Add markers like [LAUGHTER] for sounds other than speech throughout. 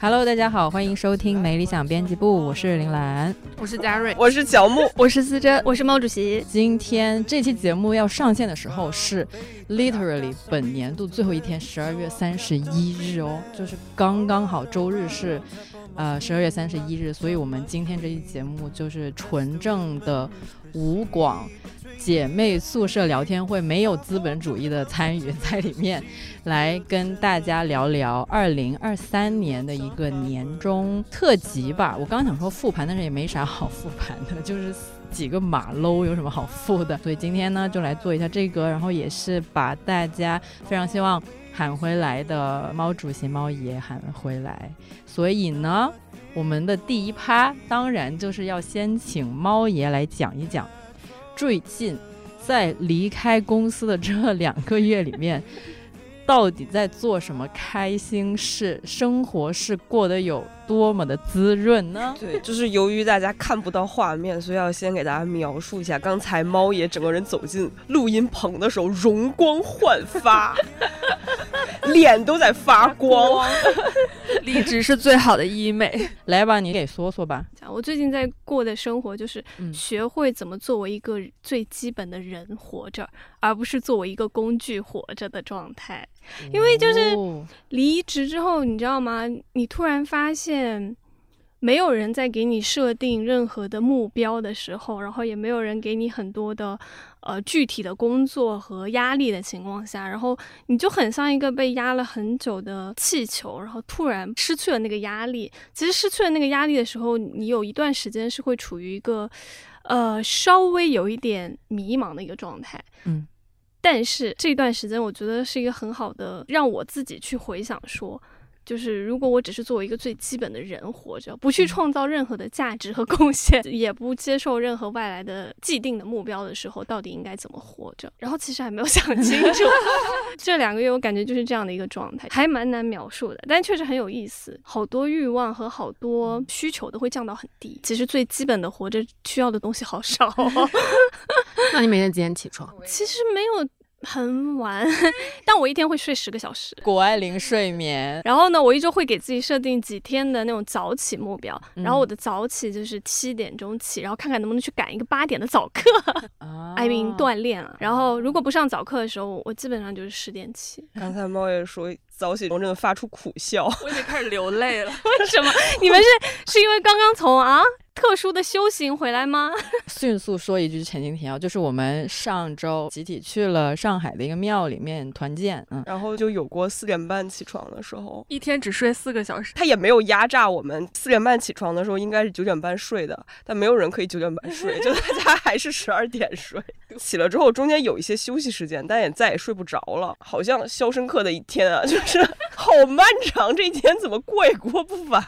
Hello，大家好，欢迎收听没理想编辑部，我是林兰。我是佳瑞，我是小木，我是思珍，我是毛主席。今天这期节目要上线的时候是 literally 本年度最后一天，十二月三十一日哦，就是刚刚好周日是呃十二月三十一日，所以我们今天这期节目就是纯正的无广姐妹宿舍聊天会，没有资本主义的参与在里面，来跟大家聊聊二零二三年的一个年终特辑吧。我刚想说复盘，但是也没啥好复盘的，就是几个马喽有什么好复的。所以今天呢，就来做一下这个，然后也是把大家非常希望喊回来的猫主席猫爷喊回来。所以呢，我们的第一趴当然就是要先请猫爷来讲一讲。最近在离开公司的这 [LAUGHS] 两个月里面，到底在做什么开心事？生活是过得有多么的滋润呢？[LAUGHS] 对，就是由于大家看不到画面，所以要先给大家描述一下，刚才猫爷整个人走进录音棚的时候，容光焕发，[LAUGHS] 脸都在发光。离职是最好的医美。来吧，你给说说吧。我最近在过的生活就是学会怎么作为一个最基本的人活着，而不是作为一个工具活着的状态。因为就是离职之后，你知道吗？你突然发现。没有人在给你设定任何的目标的时候，然后也没有人给你很多的呃具体的工作和压力的情况下，然后你就很像一个被压了很久的气球，然后突然失去了那个压力。其实失去了那个压力的时候，你有一段时间是会处于一个呃稍微有一点迷茫的一个状态。嗯，但是这段时间我觉得是一个很好的让我自己去回想说。就是如果我只是作为一个最基本的人活着，不去创造任何的价值和贡献，[LAUGHS] 也不接受任何外来的既定的目标的时候，到底应该怎么活着？然后其实还没有想清楚。[LAUGHS] [LAUGHS] 这两个月我感觉就是这样的一个状态，还蛮难描述的，但确实很有意思。好多欲望和好多需求都会降到很低。其实最基本的活着需要的东西好少。[LAUGHS] 那你每天几点起床？[LAUGHS] 其实没有。很晚，但我一天会睡十个小时，谷爱凌睡眠。然后呢，我一周会给自己设定几天的那种早起目标。然后我的早起就是七点钟起，然后看看能不能去赶一个八点的早课，[LAUGHS] 艾明锻炼了。然后如果不上早课的时候，我基本上就是十点起。刚才猫爷说早起中真的发出苦笑，我已经开始流泪了。[LAUGHS] 为什么？[LAUGHS] 你们是是因为刚刚从啊？特殊的修行回来吗？[LAUGHS] 迅速说一句前情提要，就是我们上周集体去了上海的一个庙里面团建，嗯，然后就有过四点半起床的时候，一天只睡四个小时，他也没有压榨我们。四点半起床的时候应该是九点半睡的，但没有人可以九点半睡，就大家还是十二点睡。起了之后中间有一些休息时间，但也再也睡不着了，好像《肖申克的一天》啊，就是好漫长，这一天怎么过也过不完。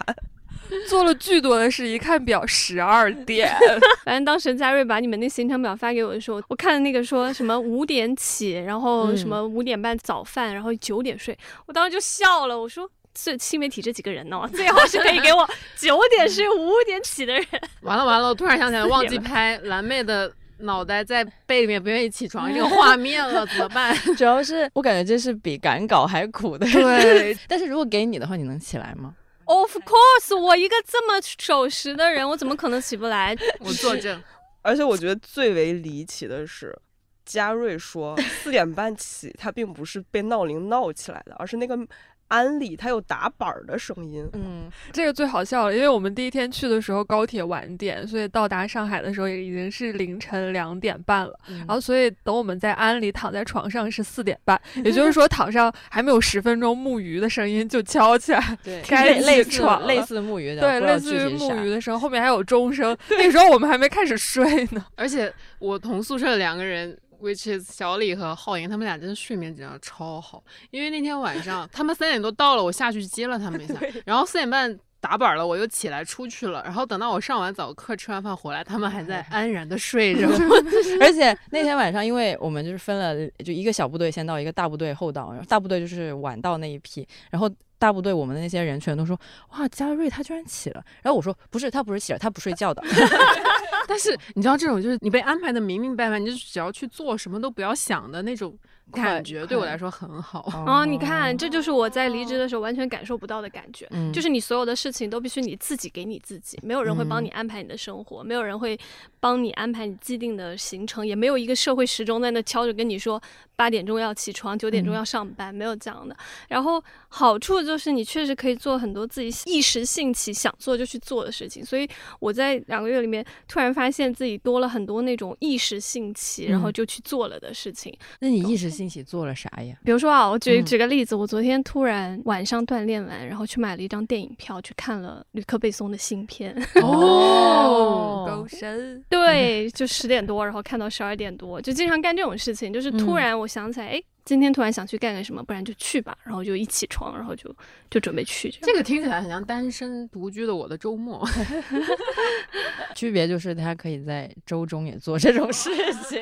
做了巨多的事，一看表十二点。[LAUGHS] 反正当时嘉瑞把你们那行程表发给我的时候，我看那个说什么五点起，然后什么五点半早饭，然后九点睡，我当时就笑了。我说这新媒体这几个人呢，[LAUGHS] 最好是可以给我九点睡、五点起的人。完了完了，我突然想起来忘记 [LAUGHS] 拍蓝妹的脑袋在被里面不愿意起床这个画面了，怎么办？[LAUGHS] 主要是我感觉这是比赶稿还苦的。对，但是如果给你的话，你能起来吗？Of course，我一个这么守时的人，我怎么可能起不来？[LAUGHS] 我作证。[LAUGHS] 而且我觉得最为离奇的是，嘉瑞说四点半起，他并不是被闹铃闹起来的，而是那个。安利它有打板儿的声音，嗯，这个最好笑了，因为我们第一天去的时候高铁晚点，所以到达上海的时候也已经是凌晨两点半了，然后所以等我们在安里躺在床上是四点半，[LAUGHS] 也就是说躺上还没有十分钟，木鱼的声音就敲起来，对，该类似类似木鱼的，对，类似于木鱼的声，后面还有钟声，那时候我们还没开始睡呢，而且我同宿舍两个人。Which is 小李和浩莹，他们俩真的睡眠质量超好。因为那天晚上他们三点多到了，我下去接了他们一下，然后四点半打板了，我又起来出去了。然后等到我上完早课、吃完饭回来，他们还在安然的睡着。[LAUGHS] [LAUGHS] 而且那天晚上，因为我们就是分了，就一个小部队先到，一个大部队后到，然后大部队就是晚到那一批，然后。大部队我们的那些人全都说哇，嘉瑞他居然起了。然后我说不是，他不是起了，他不睡觉的。[LAUGHS] 但是你知道这种就是你被安排的明明白白，你就只要去做什么都不要想的那种感觉对我来说很好。哦，你看，这就是我在离职的时候完全感受不到的感觉，就是你所有的事情都必须你自己给你自己，没有人会帮你安排你的生活，没有人会帮你安排你既定的行程，也没有一个社会时钟在那敲着跟你说八点钟要起床，九点钟要上班，没有这样的。然后好处就是你确实可以做很多自己一时兴起想做就去做的事情，所以我在两个月里面突然发现自己多了很多那种一时兴起然后就去做了的事情。那你一时兴起做了啥呀？比如说啊，我举举个例子，我昨天突然晚上锻炼完，然后去买了一张电影票，去看了吕克贝松的新片。[LAUGHS] 哦，狗神。对，就十点多，然后看到十二点多，就经常干这种事情。就是突然我想起来，哎。今天突然想去干个什么，不然就去吧。然后就一起床，然后就就准备去。这个听起来很像单身独居的我的周末。[LAUGHS] [LAUGHS] 区别就是他可以在周中也做这种事情。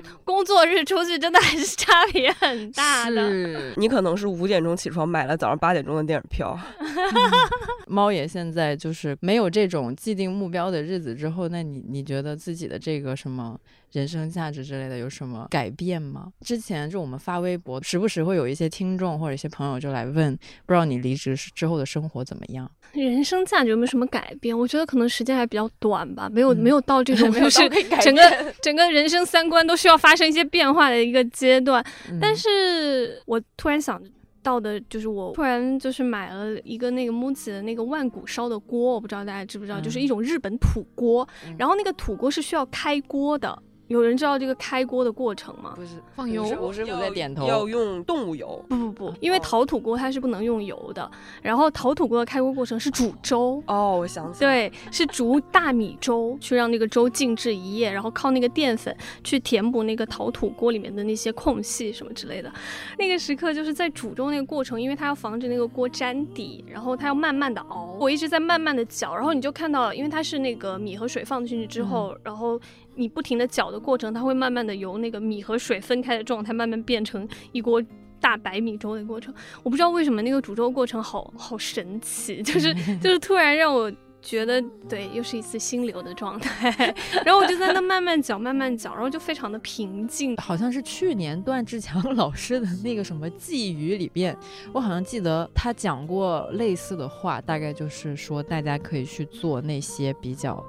[LAUGHS] 工作日出去真的还是差别很大的。你可能是五点钟起床买了早上八点钟的电影票。[LAUGHS] 猫爷现在就是没有这种既定目标的日子之后，那你你觉得自己的这个什么？人生价值之类的有什么改变吗？之前就我们发微博，时不时会有一些听众或者一些朋友就来问，不知道你离职之后的生活怎么样？人生价值有没有什么改变？我觉得可能时间还比较短吧，没有没有到这种 [LAUGHS] 就是整个整个人生三观都需要发生一些变化的一个阶段。但是我突然想到的就是，我突然就是买了一个那个 MUJI 的那个万古烧的锅，我不知道大家知不知道，就是一种日本土锅，然后那个土锅是需要开锅的。有人知道这个开锅的过程吗？不是放油，吴师傅在点头。要用动物油？不不不，因为陶土锅它是不能用油的。然后陶土锅的开锅过程是煮粥。哦，我想起来对，是煮大米粥，去让那个粥静置一夜，然后靠那个淀粉去填补那个陶土锅里面的那些空隙什么之类的。那个时刻就是在煮粥那个过程，因为它要防止那个锅粘底，然后它要慢慢的熬。我一直在慢慢的搅，然后你就看到，因为它是那个米和水放进去之后，然后。你不停的搅的过程，它会慢慢的由那个米和水分开的状态，慢慢变成一锅大白米粥的过程。我不知道为什么那个煮粥过程好好神奇，就是 [LAUGHS] 就是突然让我觉得，对，又是一次心流的状态。然后我就在那慢慢搅，慢慢搅，然后就非常的平静。好像是去年段志强 [LAUGHS] 老师的那个什么寄语里边，我好像记得他讲过类似的话，大概就是说大家可以去做那些比较。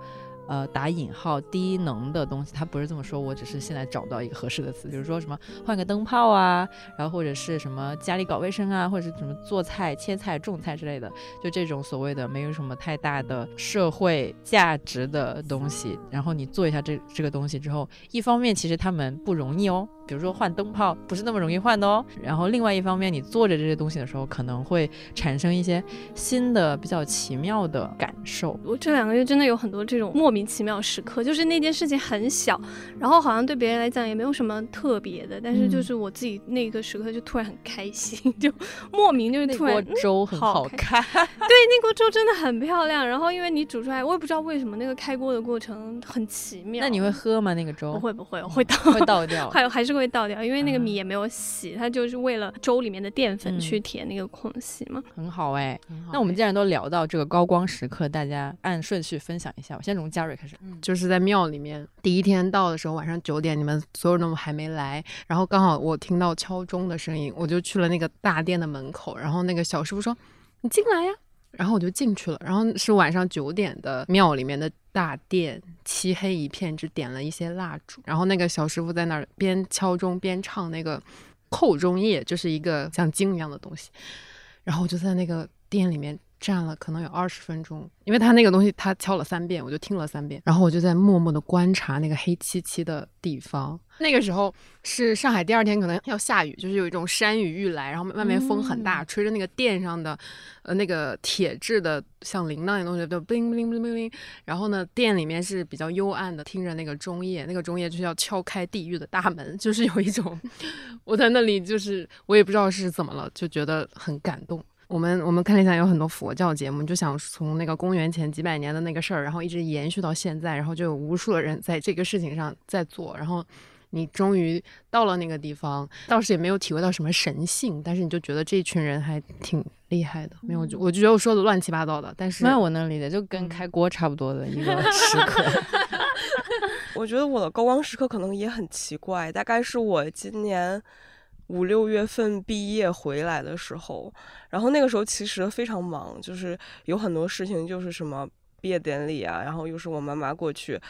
呃，打引号低能的东西，他不是这么说，我只是现在找到一个合适的词，就是说什么换个灯泡啊，然后或者是什么家里搞卫生啊，或者是什么做菜、切菜、种菜之类的，就这种所谓的没有什么太大的社会价值的东西，然后你做一下这这个东西之后，一方面其实他们不容易哦。比如说换灯泡不是那么容易换的哦。然后另外一方面，你做着这些东西的时候，可能会产生一些新的比较奇妙的感受。我这两个月真的有很多这种莫名其妙时刻，就是那件事情很小，然后好像对别人来讲也没有什么特别的，但是就是我自己那个时刻就突然很开心，就莫名就是突然粥很好看，对，那锅粥真的很漂亮。然后因为你煮出来，我也不知道为什么那个开锅的过程很奇妙。那你会喝吗？那个粥？不会不会，我会倒，会倒掉，[LAUGHS] 还有还是。会倒掉，因为那个米也没有洗，它就是为了粥里面的淀粉去填那个空隙嘛。很好哎，那我们既然都聊到这个高光时刻，大家按顺序分享一下。我先从嘉瑞开始，就是在庙里面第一天到的时候，晚上九点，你们所有人都还没来，然后刚好我听到敲钟的声音，我就去了那个大殿的门口，然后那个小师傅说：“你进来呀。”然后我就进去了，然后是晚上九点的庙里面的大殿，漆黑一片，只点了一些蜡烛。然后那个小师傅在那儿边敲钟边唱那个扣钟叶，就是一个像经一样的东西。然后我就在那个店里面站了可能有二十分钟，因为他那个东西他敲了三遍，我就听了三遍。然后我就在默默的观察那个黑漆漆的地方。那个时候是上海第二天可能要下雨，就是有一种山雨欲来，然后外面风很大，吹着那个电上的，呃，那个铁质的像铃铛一样东西，就叮铃铃铃铃。然后呢，店里面是比较幽暗的，听着那个钟夜，那个钟夜就是要敲开地狱的大门，就是有一种，[LAUGHS] 我在那里就是我也不知道是怎么了，就觉得很感动。我们我们看了一下，有很多佛教节目，就想从那个公元前几百年的那个事儿，然后一直延续到现在，然后就有无数的人在这个事情上在做，然后。你终于到了那个地方，倒是也没有体会到什么神性，但是你就觉得这群人还挺厉害的。没有，我就觉得我说的乱七八糟的。但是那我能理解，就跟开锅差不多的一个 [LAUGHS] 时刻。我 [LAUGHS] [LAUGHS] 我觉得我的高光时刻可能也很奇怪，大概是我今年五六月份毕业回来的时候，然后那个时候其实非常忙，就是有很多事情，就是什么毕业典礼啊，然后又是我妈妈过去。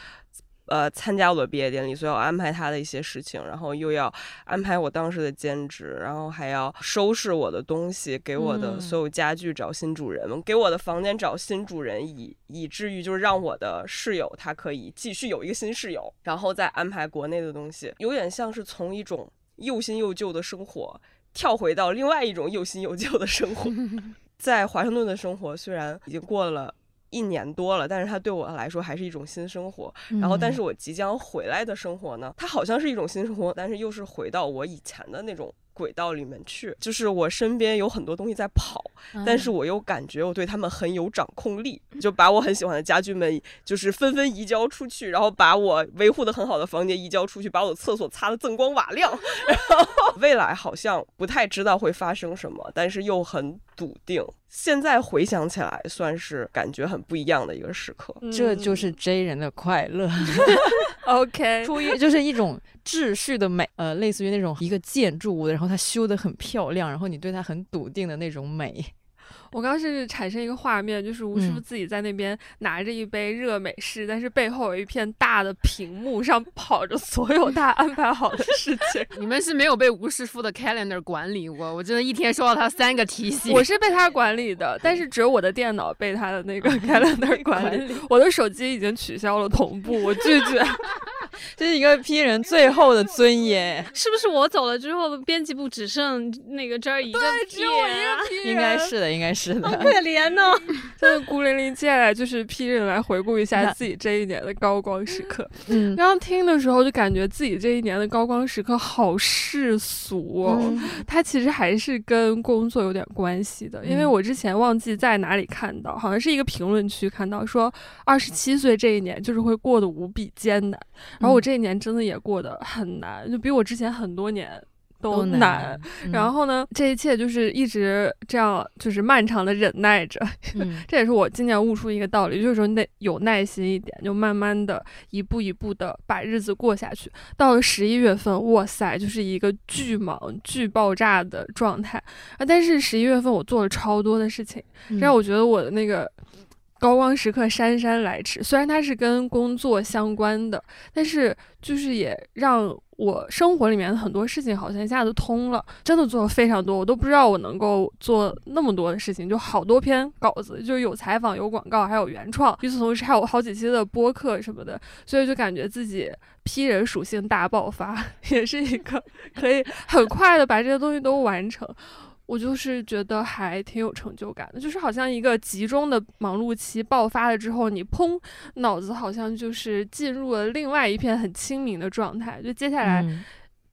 呃，参加我的毕业典礼，所以要安排她的一些事情，然后又要安排我当时的兼职，然后还要收拾我的东西，给我的所有家具找新主人，给我的房间找新主人，以以至于就是让我的室友他可以继续有一个新室友，然后再安排国内的东西，有点像是从一种又新又旧的生活跳回到另外一种又新又旧的生活，[LAUGHS] 在华盛顿的生活虽然已经过了。一年多了，但是它对我来说还是一种新生活。然后，但是我即将回来的生活呢，它好像是一种新生活，但是又是回到我以前的那种。轨道里面去，就是我身边有很多东西在跑，但是我又感觉我对他们很有掌控力，就把我很喜欢的家具们就是纷纷移交出去，然后把我维护的很好的房间移交出去，把我的厕所擦得锃光瓦亮。[LAUGHS] 然后未来好像不太知道会发生什么，但是又很笃定。现在回想起来，算是感觉很不一样的一个时刻。这就是 J 人的快乐。[LAUGHS] OK，出于就是一种秩序的美，呃，类似于那种一个建筑物，然后它修得很漂亮，然后你对它很笃定的那种美。我刚是产生一个画面，就是吴师傅自己在那边拿着一杯热美式，但是背后有一片大的屏幕上跑着所有他安排好的事情。[LAUGHS] 你们是没有被吴师傅的 calendar 管理过，我真的一天收到他三个提醒。我是被他管理的，但是只有我的电脑被他的那个 calendar 管理，我的手机已经取消了同步，我拒绝。[LAUGHS] 这是一个 P 人最后的尊严，是不是？我走了之后，编辑部只剩那个这儿一个 P 人，应该是的，应该是的。好可怜呢，[LAUGHS] 真的孤零零。接下来就是 P 人来回顾一下自己这一年的高光时刻。嗯，刚刚听的时候就感觉自己这一年的高光时刻好世俗哦。它其实还是跟工作有点关系的，因为我之前忘记在哪里看到，好像是一个评论区看到说，二十七岁这一年就是会过得无比艰难。然后我这一年真的也过得很难，就比我之前很多年都难。然后呢，这一切就是一直这样，就是漫长的忍耐着。[LAUGHS] 这也是我今年悟出一个道理，就是说你得有耐心一点，就慢慢的一步一步的把日子过下去。到了十一月份，哇塞，就是一个巨忙巨爆炸的状态啊！但是十一月份我做了超多的事情，让我觉得我的那个。高光时刻姗姗来迟，虽然它是跟工作相关的，但是就是也让我生活里面的很多事情好像一下子通了。真的做了非常多，我都不知道我能够做那么多的事情，就好多篇稿子，就有采访、有广告，还有原创。与此同时，还有好几期的播客什么的，所以就感觉自己批人属性大爆发，[LAUGHS] 也是一个可以很快的把这些东西都完成。我就是觉得还挺有成就感的，就是好像一个集中的忙碌期爆发了之后，你砰，脑子好像就是进入了另外一片很清明的状态，就接下来。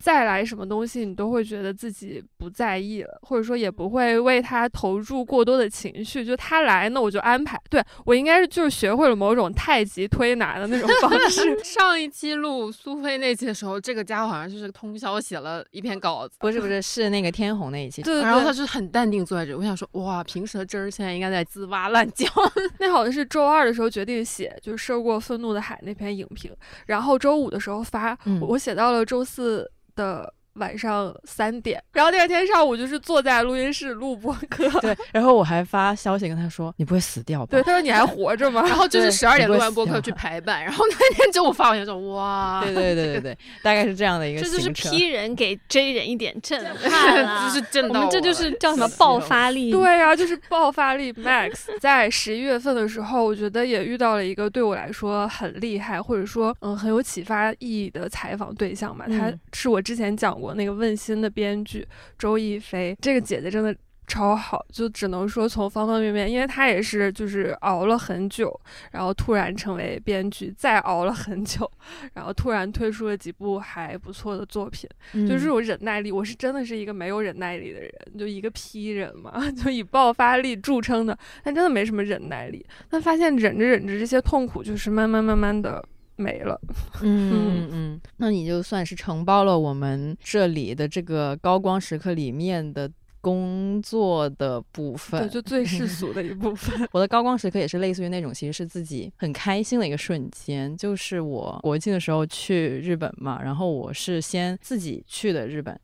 再来什么东西，你都会觉得自己不在意了，或者说也不会为他投入过多的情绪。就他来，那我就安排。对我应该是就是学会了某种太极推拿的那种方式。[LAUGHS] 上一期录苏菲那期的时候，这个家伙好像就是通宵写了一篇稿子。不是不是，是那个天虹那一期。对对，然后他就很淡定坐在这。我想说，哇，平时的真儿现在应该在滋哇乱叫。[LAUGHS] 那好像是周二的时候决定写，就是涉过愤怒的海那篇影评，然后周五的时候发，我写到了周四。的晚上三点，然后第二天上午就是坐在录音室录播客。对，然后我还发消息跟他说：“你不会死掉吧？”对，他说：“你还活着吗？” [LAUGHS] 然后就是十二点录完播客去排版，然后那天中午发完就说：“哇！”对对对对对，大概是这样的一个。这就是批人给 J 人一点震 [LAUGHS] 撼就是震到我们这就是叫什么爆发力？对啊，就是爆发力 Max。[LAUGHS] 在十一月份的时候，我觉得也遇到了一个对我来说很厉害，或者说嗯很有启发意义的采访对象嘛。他是我之前讲过那个问心。的编剧周亦菲，这个姐姐真的超好，就只能说从方方面面，因为她也是就是熬了很久，然后突然成为编剧，再熬了很久，然后突然推出了几部还不错的作品，就这种忍耐力，我是真的是一个没有忍耐力的人，就一个批人嘛，[LAUGHS] 就以爆发力著称的，但真的没什么忍耐力，但发现忍着忍着这些痛苦，就是慢慢慢慢的。没了，[LAUGHS] 嗯嗯嗯，那你就算是承包了我们这里的这个高光时刻里面的工作的部分，对，就最世俗的一部分。[LAUGHS] 我的高光时刻也是类似于那种，其实是自己很开心的一个瞬间，就是我国庆的时候去日本嘛，然后我是先自己去的日本，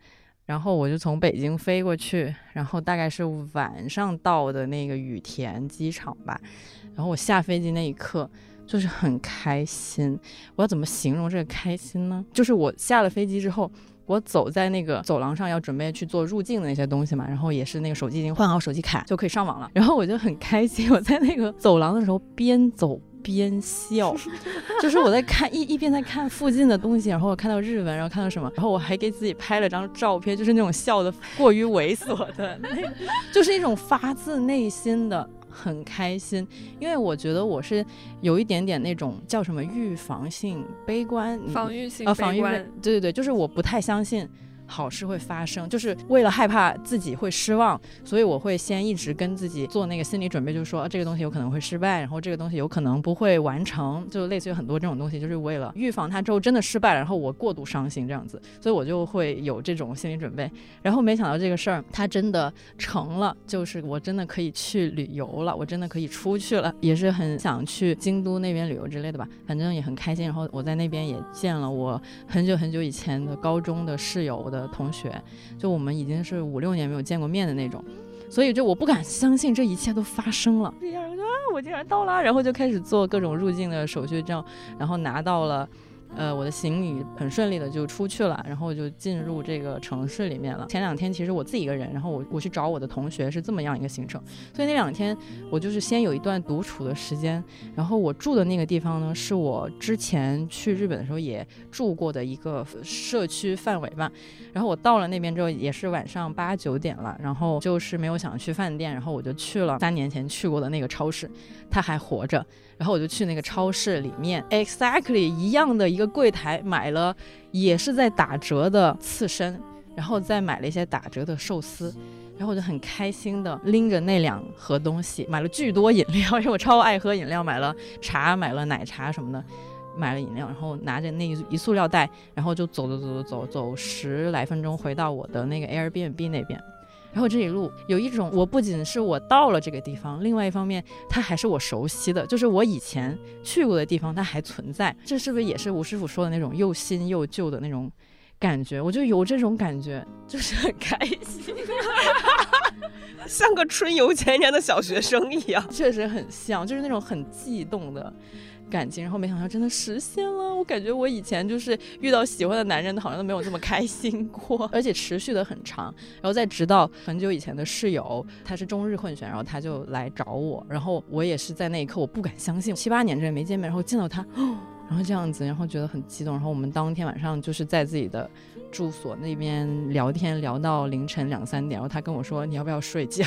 然后我就从北京飞过去，然后大概是晚上到的那个羽田机场吧，然后我下飞机那一刻。就是很开心，我要怎么形容这个开心呢？就是我下了飞机之后，我走在那个走廊上，要准备去做入境的那些东西嘛，然后也是那个手机已经换好手机卡就可以上网了，然后我就很开心，我在那个走廊的时候边走边笑，[LAUGHS] 就是我在看一一边在看附近的东西，然后我看到日文，然后看到什么，然后我还给自己拍了张照片，就是那种笑的过于猥琐的，那就是一种发自内心的。很开心，因为我觉得我是有一点点那种叫什么预防性悲观，防御性啊，防御对对对，就是我不太相信。好事会发生，就是为了害怕自己会失望，所以我会先一直跟自己做那个心理准备，就是说这个东西有可能会失败，然后这个东西有可能不会完成，就类似于很多这种东西，就是为了预防它之后真的失败，然后我过度伤心这样子，所以我就会有这种心理准备。然后没想到这个事儿它真的成了，就是我真的可以去旅游了，我真的可以出去了，也是很想去京都那边旅游之类的吧，反正也很开心。然后我在那边也见了我很久很久以前的高中的室友的。的同学，就我们已经是五六年没有见过面的那种，所以就我不敢相信这一切都发生了。这样啊，我竟然到了，然后就开始做各种入境的手续，这样，然后拿到了。呃，我的行李很顺利的就出去了，然后就进入这个城市里面了。前两天其实我自己一个人，然后我我去找我的同学是这么样一个行程，所以那两天我就是先有一段独处的时间。然后我住的那个地方呢，是我之前去日本的时候也住过的一个社区范围吧。然后我到了那边之后也是晚上八九点了，然后就是没有想去饭店，然后我就去了三年前去过的那个超市，它还活着。然后我就去那个超市里面，exactly 一样的一个柜台买了，也是在打折的刺身，然后再买了一些打折的寿司，然后我就很开心的拎着那两盒东西，买了巨多饮料，[LAUGHS] 因为我超爱喝饮料，买了茶，买了奶茶什么的，买了饮料，然后拿着那一一塑料袋，然后就走走走走走走十来分钟回到我的那个 Airbnb 那边。然后这一路有一种，我不仅是我到了这个地方，另外一方面它还是我熟悉的，就是我以前去过的地方，它还存在。这是不是也是吴师傅说的那种又新又旧的那种感觉？我就有这种感觉，就是 [LAUGHS] 很开心，[LAUGHS] 像个春游前年的小学生一样，确实很像，就是那种很悸动的。感情，然后没想到真的实现了。我感觉我以前就是遇到喜欢的男人，好像都没有这么开心过，[LAUGHS] 而且持续的很长。然后再直到很久以前的室友，他是中日混血，然后他就来找我，然后我也是在那一刻，我不敢相信，七八年之内没见面，然后见到他，[GASPS] 然后这样子，然后觉得很激动。然后我们当天晚上就是在自己的住所那边聊天，聊到凌晨两三点。然后他跟我说：“你要不要睡觉？”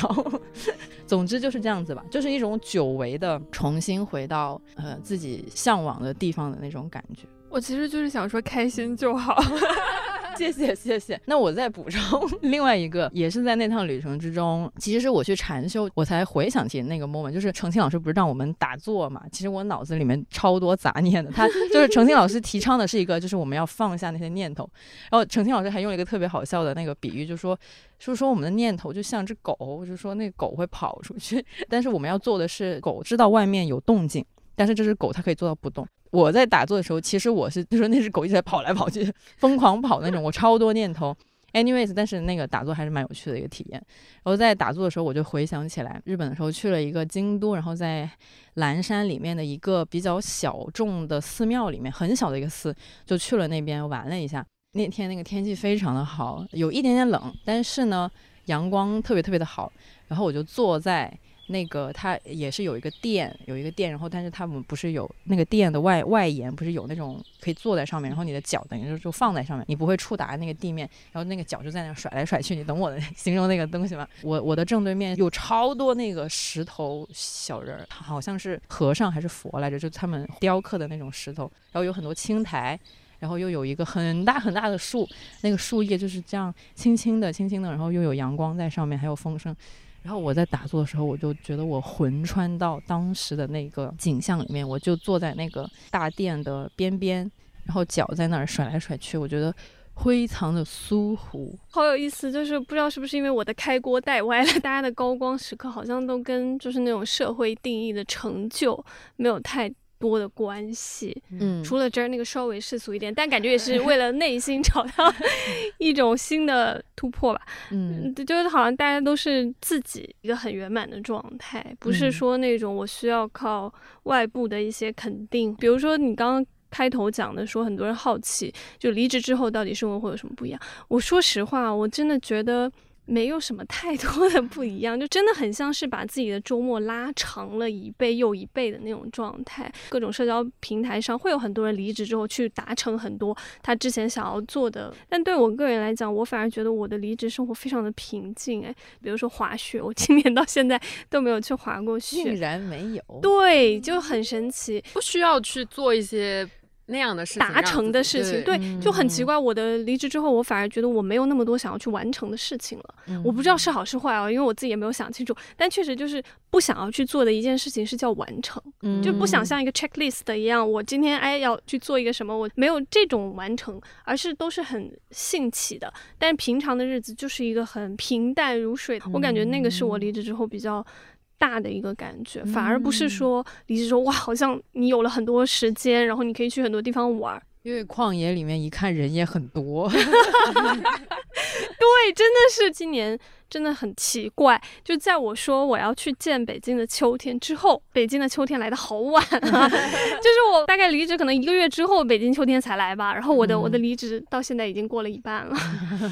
[LAUGHS] 总之就是这样子吧，就是一种久违的重新回到呃自己向往的地方的那种感觉。我其实就是想说开心就好。[LAUGHS] [LAUGHS] 谢谢谢谢。那我再补充 [LAUGHS] 另外一个，也是在那趟旅程之中，其实是我去禅修，我才回想起那个 moment，就是程青老师不是让我们打坐嘛？其实我脑子里面超多杂念的。[LAUGHS] 他就是程青老师提倡的是一个，就是我们要放下那些念头。然后程青老师还用了一个特别好笑的那个比喻，就说，就说我们的念头就像只狗，就是说那狗会跑出去，但是我们要做的是，狗知道外面有动静，但是这只狗它可以做到不动。我在打坐的时候，其实我是就说那只狗一直在跑来跑去，疯狂跑那种，我超多念头。Anyways，但是那个打坐还是蛮有趣的一个体验。然后在打坐的时候，我就回想起来，日本的时候去了一个京都，然后在岚山里面的一个比较小众的寺庙里面，很小的一个寺，就去了那边玩了一下。那天那个天气非常的好，有一点点冷，但是呢，阳光特别特别的好。然后我就坐在。那个它也是有一个垫，有一个垫，然后但是他们不是有那个垫的外外沿，不是有那种可以坐在上面，然后你的脚等于就就放在上面，你不会触达那个地面，然后那个脚就在那甩来甩去，你懂我的 [LAUGHS] 形容那个东西吗？我我的正对面有超多那个石头小人儿，好像是和尚还是佛来着，就他们雕刻的那种石头，然后有很多青苔，然后又有一个很大很大的树，那个树叶就是这样轻轻的轻轻的，然后又有阳光在上面，还有风声。然后我在打坐的时候，我就觉得我魂穿到当时的那个景象里面，我就坐在那个大殿的边边，然后脚在那儿甩来甩去，我觉得非常的舒服，好有意思。就是不知道是不是因为我的开锅带歪了，大家的高光时刻好像都跟就是那种社会定义的成就没有太多的关系。嗯，除了这儿那个稍微世俗一点，但感觉也是为了内心找到 [LAUGHS] 一种新的突破吧。嗯，就是好像大家都是自己一个很圆满的状态，不是说那种我需要靠外部的一些肯定。比如说你刚刚。开头讲的说，很多人好奇，就离职之后到底生活会有什么不一样？我说实话，我真的觉得没有什么太多的不一样，就真的很像是把自己的周末拉长了一倍又一倍的那种状态。各种社交平台上会有很多人离职之后去达成很多他之前想要做的，但对我个人来讲，我反而觉得我的离职生活非常的平静。哎，比如说滑雪，我今年到现在都没有去滑过雪，竟然没有？对，就很神奇，不需要去做一些。那样的事情，达成的事情，对，就很奇怪。我的离职之后，我反而觉得我没有那么多想要去完成的事情了。我不知道是好是坏啊，因为我自己也没有想清楚。但确实就是不想要去做的一件事情是叫完成，就不想像一个 checklist 一样，我今天哎要去做一个什么，我没有这种完成，而是都是很兴起的。但是平常的日子就是一个很平淡如水。我感觉那个是我离职之后比较。大的一个感觉，反而不是说离职说哇，好像你有了很多时间，然后你可以去很多地方玩。因为旷野里面一看人也很多。[LAUGHS] 对，真的是今年。真的很奇怪，就在我说我要去见北京的秋天之后，北京的秋天来的好晚啊！[LAUGHS] 就是我大概离职可能一个月之后，北京秋天才来吧。然后我的我的离职到现在已经过了一半了，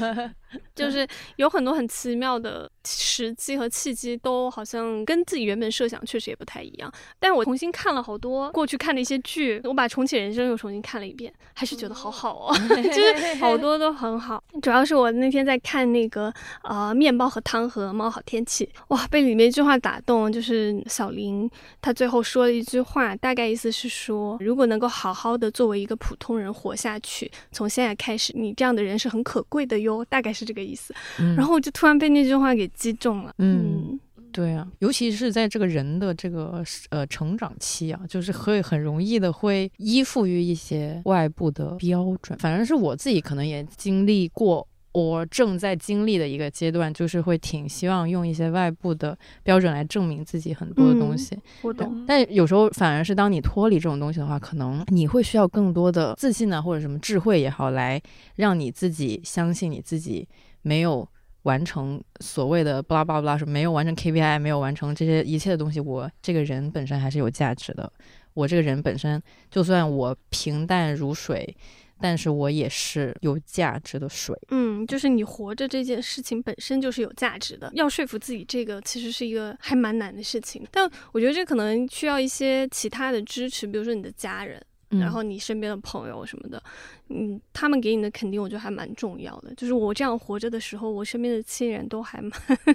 [LAUGHS] 就是有很多很奇妙的时机和契机，都好像跟自己原本设想确实也不太一样。但我重新看了好多过去看的一些剧，我把《重启人生》又重新看了一遍，还是觉得好好哦，[LAUGHS] 就是好多都很好。主要是我那天在看那个呃面包。和汤和猫好天气哇，被里面一句话打动，就是小林他最后说了一句话，大概意思是说，如果能够好好的作为一个普通人活下去，从现在开始，你这样的人是很可贵的哟，大概是这个意思。然后我就突然被那句话给击中了。嗯，对啊，尤其是在这个人的这个呃成长期啊，就是会很容易的会依附于一些外部的标准。反正是我自己可能也经历过。我正在经历的一个阶段，就是会挺希望用一些外部的标准来证明自己很多的东西。我懂，但有时候反而是当你脱离这种东西的话，可能你会需要更多的自信呢，或者什么智慧也好，来让你自己相信你自己没有完成所谓的巴拉巴拉巴拉，是没有完成 KPI，没有完成这些一切的东西。我这个人本身还是有价值的。我这个人本身，就算我平淡如水。但是我也是有价值的水，嗯，就是你活着这件事情本身就是有价值的。要说服自己，这个其实是一个还蛮难的事情。但我觉得这可能需要一些其他的支持，比如说你的家人。然后你身边的朋友什么的，嗯，他们给你的肯定，我觉得还蛮重要的。就是我这样活着的时候，我身边的亲人都还蛮，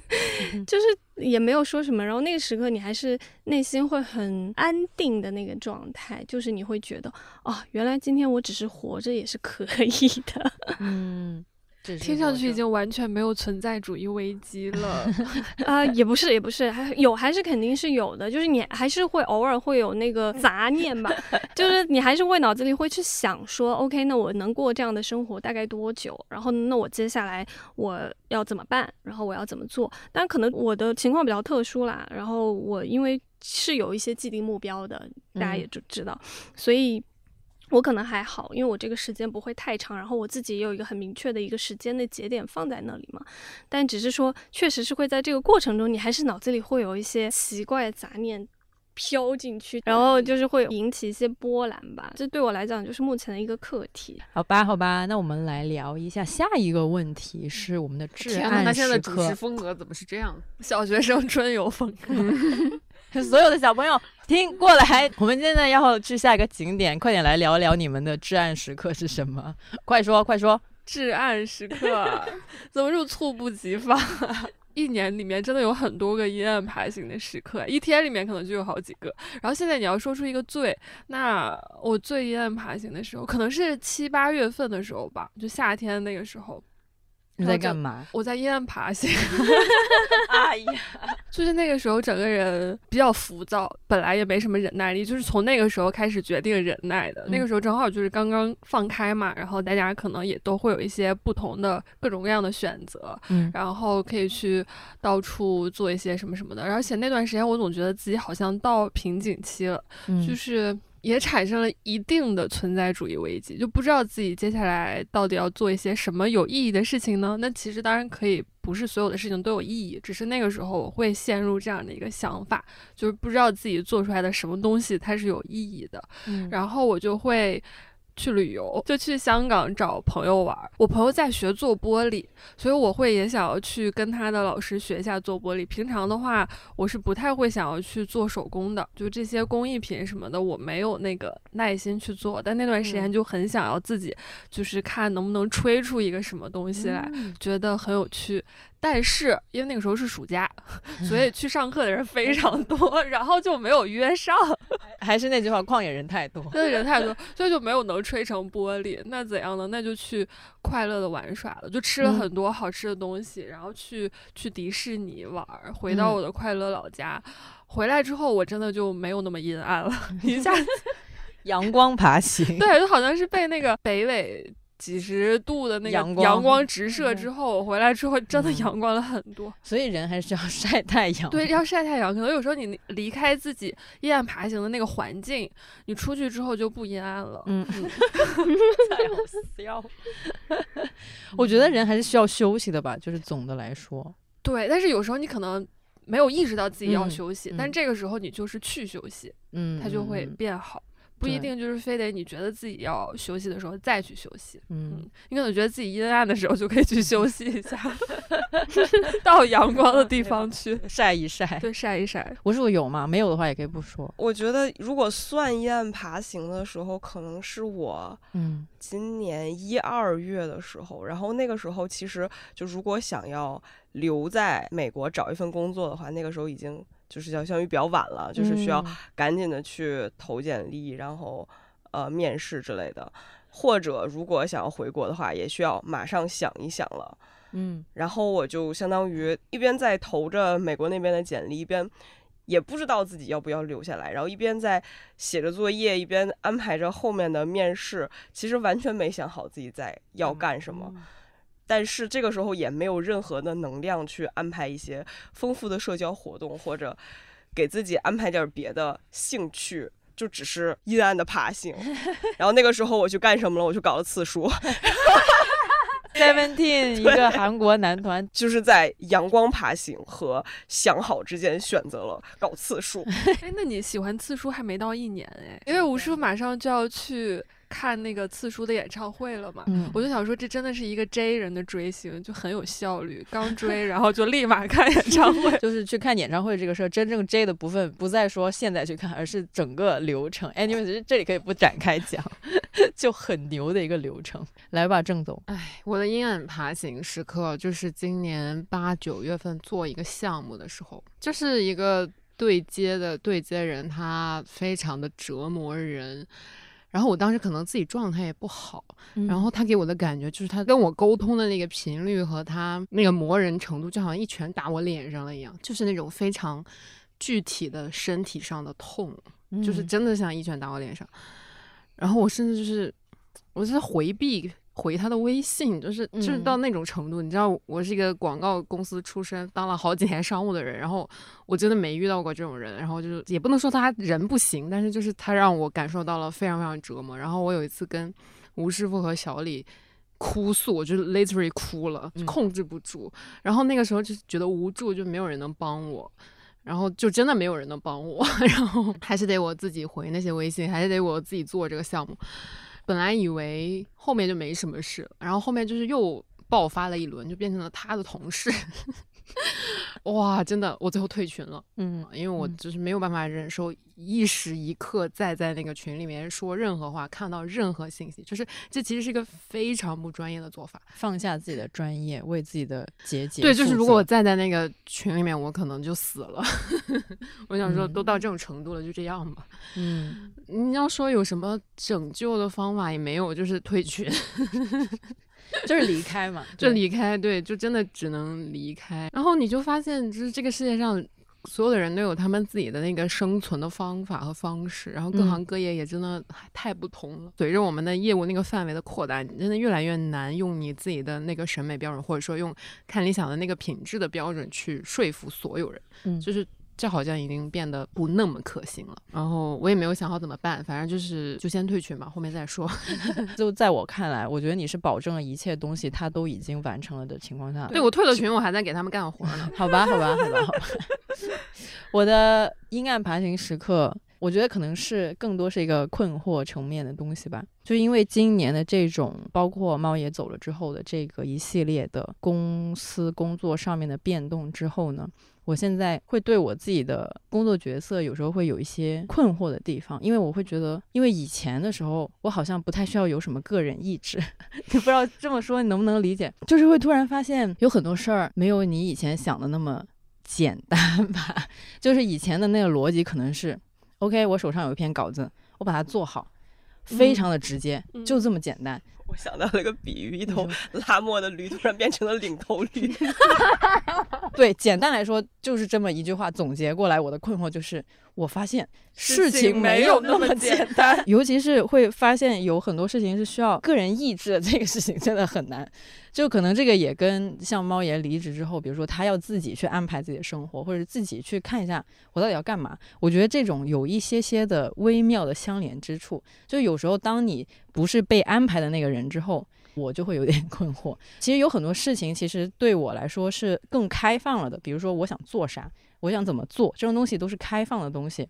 [LAUGHS] 就是也没有说什么。然后那个时刻，你还是内心会很安定的那个状态，就是你会觉得，哦，原来今天我只是活着也是可以的。[LAUGHS] 嗯。听上去已经完全没有存在主义危机了 [LAUGHS] [LAUGHS] 啊，也不是，也不是，还有还是肯定是有的，就是你还是会偶尔会有那个杂念吧，[LAUGHS] 就是你还是会脑子里会去想说，OK，那我能过这样的生活大概多久？然后那我接下来我要怎么办？然后我要怎么做？但可能我的情况比较特殊啦，然后我因为是有一些既定目标的，大家也就知道，所以。我可能还好，因为我这个时间不会太长，然后我自己也有一个很明确的一个时间的节点放在那里嘛。但只是说，确实是会在这个过程中，你还是脑子里会有一些奇怪的杂念飘进去，然后就是会引起一些波澜吧。这对我来讲就是目前的一个课题。好吧，好吧，那我们来聊一下下一个问题，是我们的至暗时刻。那现在主持风格怎么是这样？小学生春游风格。[LAUGHS] [LAUGHS] 所有的小朋友听过来，我们现在要去下一个景点，快点来聊聊你们的至暗时刻是什么？[LAUGHS] 快说快说！至暗时刻 [LAUGHS] 怎么就猝不及防？[LAUGHS] 一年里面真的有很多个阴暗爬行的时刻，一天里面可能就有好几个。然后现在你要说出一个最，那我最阴暗爬行的时候，可能是七八月份的时候吧，就夏天那个时候。你在干嘛？我在阴暗爬行。[LAUGHS] 哎呀，[LAUGHS] 就是那个时候整个人比较浮躁，本来也没什么忍耐力，就是从那个时候开始决定忍耐的。那个时候正好就是刚刚放开嘛，然后大家可能也都会有一些不同的各种各样的选择，嗯，然后可以去到处做一些什么什么的。而且那段时间我总觉得自己好像到瓶颈期了，就是。也产生了一定的存在主义危机，就不知道自己接下来到底要做一些什么有意义的事情呢？那其实当然可以，不是所有的事情都有意义，只是那个时候我会陷入这样的一个想法，就是不知道自己做出来的什么东西它是有意义的，然后我就会。去旅游就去香港找朋友玩。我朋友在学做玻璃，所以我会也想要去跟他的老师学一下做玻璃。平常的话，我是不太会想要去做手工的，就这些工艺品什么的，我没有那个耐心去做。但那段时间就很想要自己，就是看能不能吹出一个什么东西来，觉得很有趣。但是因为那个时候是暑假，[LAUGHS] 所以去上课的人非常 [LAUGHS] 多，然后就没有约上。[LAUGHS] 还是那句话，旷野人太多，对，人太多，所以就没有能吹成玻璃。那怎样呢？那就去快乐的玩耍了，就吃了很多好吃的东西，然后去去迪士尼玩，回到我的快乐老家。回来之后，我真的就没有那么阴暗了，一下子阳光爬行。对，就好像是被那个北纬。几十度的那个阳光直射之后，我回来之后真的阳光了很多。所以人还是要 [LAUGHS] 晒太阳。对，要晒太阳。可能有时候你离开自己阴暗爬行的那个环境，你出去之后就不阴暗了。嗯。[LAUGHS] 笑。[LAUGHS] 我觉得人还是需要休息的吧，就是总的来说。对，但是有时候你可能没有意识到自己要休息，但这个时候你就是去休息，嗯，它就会变好。不一定就是非得你觉得自己要休息的时候再去休息，嗯，你可能觉得自己阴暗的时候就可以去休息一下，[LAUGHS] 到阳光的地方去 [LAUGHS] 晒一晒，对，晒一晒。我说有吗？没有的话也可以不说。我觉得如果算阴暗爬行的时候，可能是我，嗯，今年一二月的时候，然后那个时候其实就如果想要留在美国找一份工作的话，那个时候已经。就是相当于比较晚了，就是需要赶紧的去投简历，然后呃面试之类的，或者如果想要回国的话，也需要马上想一想了。嗯，然后我就相当于一边在投着美国那边的简历，一边也不知道自己要不要留下来，然后一边在写着作业，一边安排着后面的面试，其实完全没想好自己在要干什么。但是这个时候也没有任何的能量去安排一些丰富的社交活动，或者给自己安排点别的兴趣，就只是阴暗的爬行。[LAUGHS] 然后那个时候我去干什么了？我去搞了次数。[LAUGHS] [LAUGHS] Seventeen 一个韩国男团，就是在阳光爬行和想好之间选择了搞次数。哎，那你喜欢次数还没到一年哎，因为吴叔马上就要去。看那个次叔的演唱会了嘛？我就想说，这真的是一个 J 人的追星，就很有效率。刚追，然后就立马看演唱会。[LAUGHS] 就是去看演唱会这个事儿，真正 J 的部分不再说现在去看，而是整个流程。Anyway，这里可以不展开讲，[LAUGHS] 就很牛的一个流程。来吧，郑总。哎，我的阴暗爬行时刻就是今年八九月份做一个项目的时候，就是一个对接的对接人，他非常的折磨人。然后我当时可能自己状态也不好，然后他给我的感觉就是他跟我沟通的那个频率和他那个磨人程度，就好像一拳打我脸上了一样，就是那种非常具体的身体上的痛，就是真的像一拳打我脸上。然后我甚至就是，我是回避。回他的微信，就是就是到那种程度，你知道，我是一个广告公司出身，当了好几年商务的人，然后我真的没遇到过这种人，然后就是也不能说他人不行，但是就是他让我感受到了非常非常折磨。然后我有一次跟吴师傅和小李哭诉，我就 literally 哭了，控制不住。然后那个时候就觉得无助，就没有人能帮我，然后就真的没有人能帮我，[LAUGHS] 然后还是得我自己回那些微信，还是得我自己做这个项目。本来以为后面就没什么事，然后后面就是又爆发了一轮，就变成了他的同事。[LAUGHS] 哇，真的，我最后退群了。嗯，因为我就是没有办法忍受一时一刻再在那个群里面说任何话，看到任何信息，就是这其实是一个非常不专业的做法。放下自己的专业，为自己的节节。对，就是如果我再在那个群里面，我可能就死了。[LAUGHS] 我想说，都到这种程度了，就这样吧。嗯，你要说有什么拯救的方法也没有，就是退群。就是离开嘛，就离开，对，就真的只能离开。然后你就发现，就是这个世界上。所有的人都有他们自己的那个生存的方法和方式，然后各行各业也真的太不同了。随着我们的业务那个范围的扩大，真的越来越难用你自己的那个审美标准，或者说用看理想的那个品质的标准去说服所有人。嗯，就是。这好像已经变得不那么可行了，然后我也没有想好怎么办，反正就是就先退群嘛，后面再说。[LAUGHS] [LAUGHS] 就在我看来，我觉得你是保证了一切东西他都已经完成了的情况下，对我退了群，我还在给他们干活呢。好吧，好吧，好吧，好吧。[LAUGHS] 我的阴暗爬行时刻，我觉得可能是更多是一个困惑层面的东西吧。就因为今年的这种，包括猫爷走了之后的这个一系列的公司工作上面的变动之后呢。我现在会对我自己的工作角色有时候会有一些困惑的地方，因为我会觉得，因为以前的时候我好像不太需要有什么个人意志，[LAUGHS] 你不知道这么说你能不能理解？就是会突然发现有很多事儿没有你以前想的那么简单吧？[LAUGHS] 就是以前的那个逻辑可能是，OK，我手上有一篇稿子，我把它做好，非常的直接，就这么简单。我想到了一个比喻，一头 [LAUGHS] 拉磨的驴突然变成了领头驴。[LAUGHS] [LAUGHS] 对，简单来说就是这么一句话总结过来。我的困惑就是，我发现事情没有那么简单，[LAUGHS] 尤其是会发现有很多事情是需要个人意志的，这个事情真的很难。就可能这个也跟像猫爷离职之后，比如说他要自己去安排自己的生活，或者自己去看一下我到底要干嘛。我觉得这种有一些些的微妙的相连之处，就有时候当你不是被安排的那个人之后，我就会有点 [LAUGHS] 困惑。其实有很多事情，其实对我来说是更开放了的。比如说我想做啥，我想怎么做，这种东西都是开放的东西。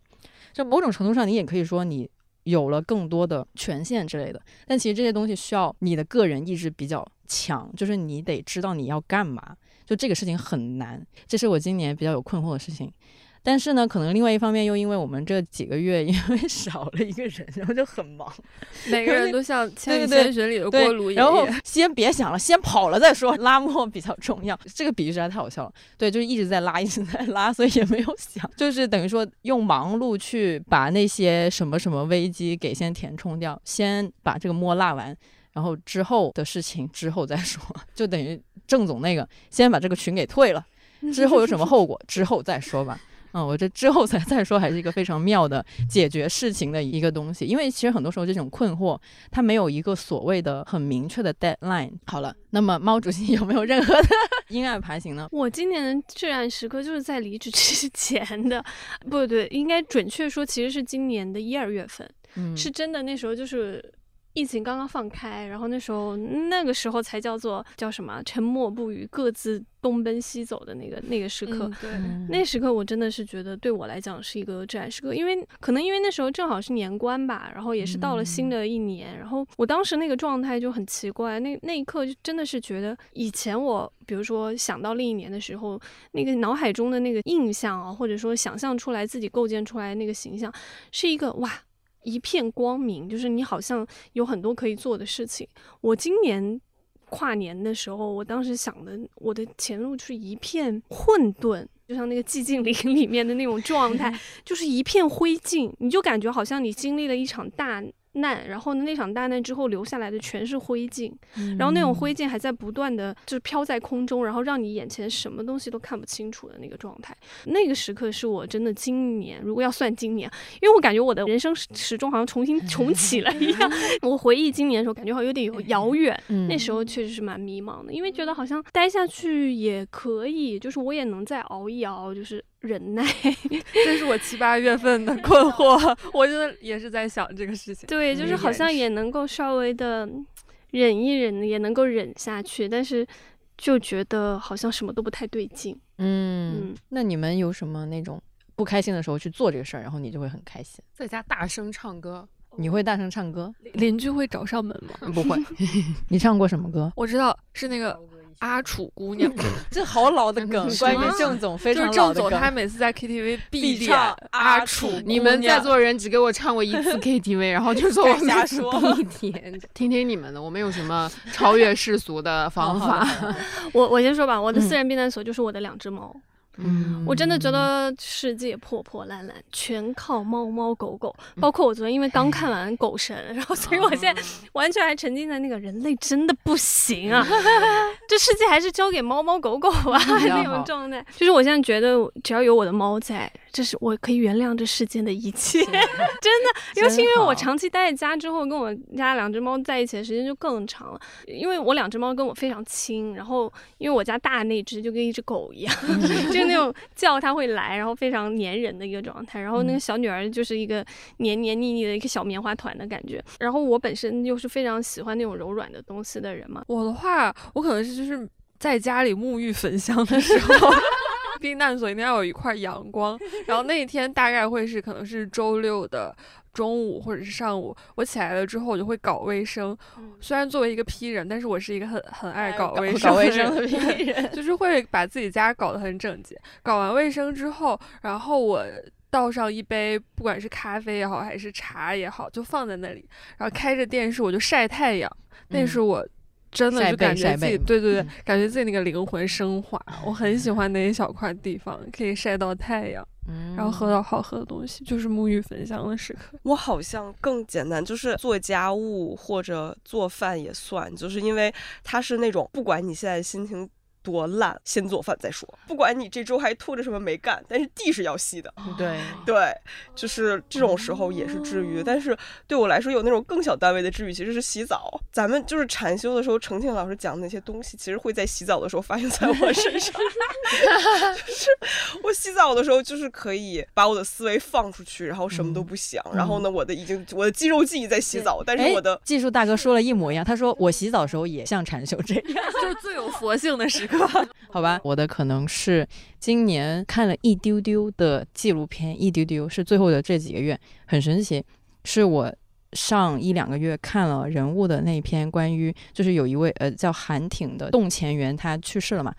就某种程度上，你也可以说你。有了更多的权限之类的，但其实这些东西需要你的个人意志比较强，就是你得知道你要干嘛，就这个事情很难，这是我今年比较有困惑的事情。但是呢，可能另外一方面又因为我们这几个月 [LAUGHS] 因为少了一个人，然后就很忙，[LAUGHS] 每个人都像《千与千寻》里的锅炉一样。然 [LAUGHS] 后先别想了，先跑了再说。拉磨比较重要，这个比喻实在太好笑了。对，就是一直在拉，一直在拉，所以也没有想，就是等于说用忙碌去把那些什么什么危机给先填充掉，先把这个磨拉完，然后之后的事情之后再说。就等于郑总那个，先把这个群给退了，之后有什么后果之后再说吧。嗯，我这之后才 [LAUGHS] 再说，还是一个非常妙的解决事情的一个东西。因为其实很多时候这种困惑，它没有一个所谓的很明确的 deadline。好了，那么猫主席 [LAUGHS] 有没有任何的 [LAUGHS] 阴暗爬行呢？我今年的至暗时刻就是在离职之前的，不对，应该准确说其实是今年的一二月份，是真的那时候就是。疫情刚刚放开，然后那时候那个时候才叫做叫什么沉默不语，各自东奔西走的那个那个时刻。对，那时刻我真的是觉得对我来讲是一个至暗时刻，因为可能因为那时候正好是年关吧，然后也是到了新的一年，然后我当时那个状态就很奇怪，那那一刻就真的是觉得以前我比如说想到另一年的时候，那个脑海中的那个印象啊，或者说想象出来自己构建出来那个形象，是一个哇。一片光明，就是你好像有很多可以做的事情。我今年跨年的时候，我当时想的，我的前路是一片混沌，就像那个寂静岭 [LAUGHS] 里面的那种状态，[LAUGHS] 就是一片灰烬。你就感觉好像你经历了一场大。难，然后呢？那场大难之后留下来的全是灰烬，然后那种灰烬还在不断的就是飘在空中，然后让你眼前什么东西都看不清楚的那个状态。那个时刻是我真的今年，如果要算今年，因为我感觉我的人生始终好像重新 [LAUGHS] 重启了一样。[LAUGHS] 我回忆今年的时候，感觉好像有点有遥远。那时候确实是蛮迷茫的，因为觉得好像待下去也可以，就是我也能再熬一熬，就是。忍耐，[LAUGHS] 这是我七八月份的困惑。[LAUGHS] 我真的也是在想这个事情。对，就是好像也能够稍微的忍一忍，也能够忍下去，但是就觉得好像什么都不太对劲。嗯，那你们有什么那种不开心的时候去做这个事儿，然后你就会很开心？在家大声唱歌，你会大声唱歌？邻居会找上门吗？不会。[LAUGHS] 你唱过什么歌？我知道是那个。阿楚姑 [LAUGHS] 娘，[LAUGHS] 这好老的 [LAUGHS] 梗，关于郑总非常老的梗。郑总他每次在 KTV 必唱阿楚。你们在座人只给我唱过一次 KTV，然后就说我瞎说一天。听听你们的，我们有什么超越世俗的方法？我我先说吧，我的私人避难所就是我的两只猫。嗯，我真的觉得世界破破烂烂，全靠猫猫狗狗。包括我昨天因为刚看完《狗神》，然后所以我现在完全还沉浸在那个人类真的不行啊，[LAUGHS] 这世界还是交给猫猫狗狗吧那种状态。就是我现在觉得，只要有我的猫在，这是我可以原谅这世间的一切，[LAUGHS] 真的。尤其因为我长期待在家之后，跟我家两只猫在一起的时间就更长了。因为我两只猫跟我非常亲，然后因为我家大那只就跟一只狗一样，[LAUGHS] 就那种叫它会来，然后非常粘人的一个状态。然后那个小女儿就是一个黏黏腻腻的一个小棉花团的感觉。然后我本身又是非常喜欢那种柔软的东西的人嘛。我的话，我可能是就是在家里沐浴焚香的时候，避难所一定要有一块阳光。[LAUGHS] 然后那一天大概会是可能是周六的。中午或者是上午，我起来了之后，我就会搞卫生。虽然作为一个 P 人，但是我是一个很很爱搞卫生、搞卫生的 P 人，[LAUGHS] 就是会把自己家搞得很整洁。搞完卫生之后，然后我倒上一杯，不管是咖啡也好，还是茶也好，就放在那里，然后开着电视，我就晒太阳。那是我真的就感觉自己，对对对，感觉自己那个灵魂升华。我很喜欢那一小块地方，可以晒到太阳。然后喝到好喝的东西，就是沐浴焚香的时刻。我好像更简单，就是做家务或者做饭也算，就是因为它是那种不管你现在心情。多烂，先做饭再说。不管你这周还拖着什么没干，但是地是要吸的。对对，就是这种时候也是治愈。但是对我来说，有那种更小单位的治愈，其实是洗澡。咱们就是禅修的时候，程庆老师讲的那些东西，其实会在洗澡的时候发生在我身上。[LAUGHS] 就是我洗澡的时候，就是可以把我的思维放出去，然后什么都不想。然后呢，我的已经我的肌肉记忆在洗澡，但是我的技术大哥说了一模一样。他说我洗澡的时候也像禅修这样，[LAUGHS] 就是最有佛性的时刻。[LAUGHS] 好吧，我的可能是今年看了一丢丢的纪录片，一丢丢是最后的这几个月，很神奇。是我上一两个月看了人物的那篇关于，就是有一位呃叫韩挺的动前员，他去世了嘛，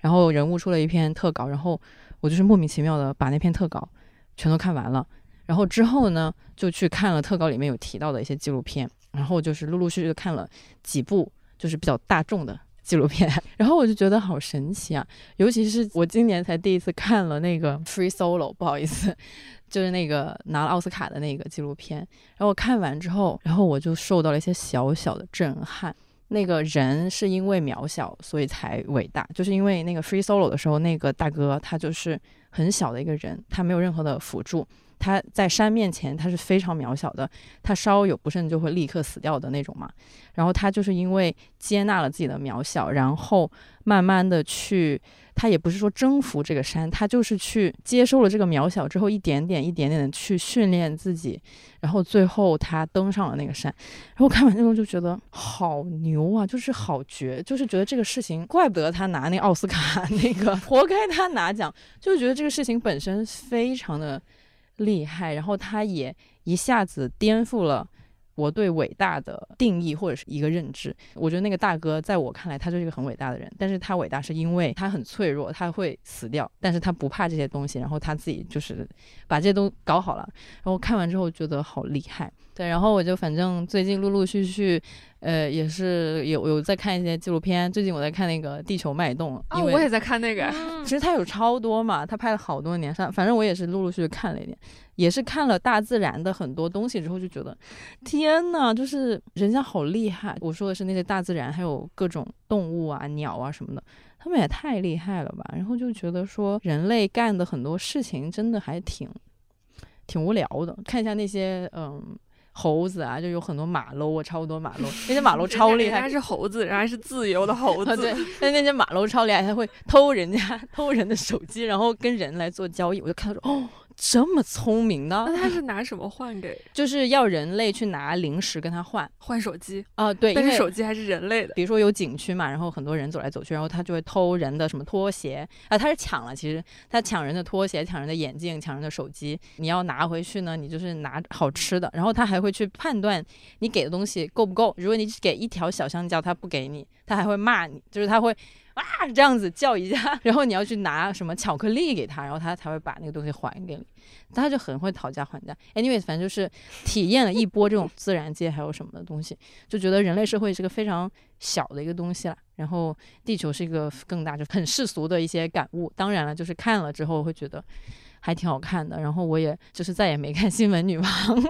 然后人物出了一篇特稿，然后我就是莫名其妙的把那篇特稿全都看完了，然后之后呢就去看了特稿里面有提到的一些纪录片，然后就是陆陆续续看了几部，就是比较大众的。纪录片，[LAUGHS] 然后我就觉得好神奇啊！尤其是我今年才第一次看了那个《Free Solo》，不好意思，[LAUGHS] 就是那个拿了奥斯卡的那个纪录片。然后我看完之后，然后我就受到了一些小小的震撼。那个人是因为渺小，所以才伟大。就是因为那个《Free Solo》的时候，那个大哥他就是很小的一个人，他没有任何的辅助。他在山面前，他是非常渺小的，他稍有不慎就会立刻死掉的那种嘛。然后他就是因为接纳了自己的渺小，然后慢慢的去，他也不是说征服这个山，他就是去接受了这个渺小之后，一点点一点点的去训练自己，然后最后他登上了那个山。然后看完之后就觉得好牛啊，就是好绝，就是觉得这个事情怪不得他拿那奥斯卡那个，[LAUGHS] 活该他拿奖，就觉得这个事情本身非常的。厉害，然后他也一下子颠覆了我对伟大的定义或者是一个认知。我觉得那个大哥在我看来，他就是一个很伟大的人，但是他伟大是因为他很脆弱，他会死掉，但是他不怕这些东西，然后他自己就是把这些都搞好了。然后看完之后觉得好厉害，对，然后我就反正最近陆陆续续。呃，也是有有在看一些纪录片，最近我在看那个《地球脉动》，啊，我也在看那个。[LAUGHS] 其实他有超多嘛，他拍了好多年，反反正我也是陆陆续续看了一点，也是看了大自然的很多东西之后，就觉得天呐，就是人家好厉害。我说的是那些大自然，还有各种动物啊、鸟啊什么的，他们也太厉害了吧。然后就觉得说，人类干的很多事情真的还挺挺无聊的。看一下那些嗯。猴子啊，就有很多马喽啊，超多马喽，[LAUGHS] 那些马喽超厉害。人家是猴子，人家是自由的猴 [LAUGHS] 子。[LAUGHS] 对，但那些马喽超厉害，他会偷人家偷人的手机，然后跟人来做交易。我就看到说，哦。这么聪明呢？那他是拿什么换给？[LAUGHS] 就是要人类去拿零食跟他换换手机啊？对，但是手机还是人类的。比如说有景区嘛，然后很多人走来走去，然后他就会偷人的什么拖鞋啊？他是抢了，其实他抢人的拖鞋、抢人的眼镜、抢人的手机。你要拿回去呢，你就是拿好吃的，然后他还会去判断你给的东西够不够。如果你只给一条小香蕉，他不给你，他还会骂你，就是他会。啊这样子叫一下，然后你要去拿什么巧克力给他，然后他才会把那个东西还给你。他就很会讨价还价。Anyway，反正就是体验了一波这种 [LAUGHS] 自然界还有什么的东西，就觉得人类社会是个非常小的一个东西了，然后地球是一个更大，就很世俗的一些感悟。当然了，就是看了之后会觉得。还挺好看的，然后我也就是再也没看《新闻女王》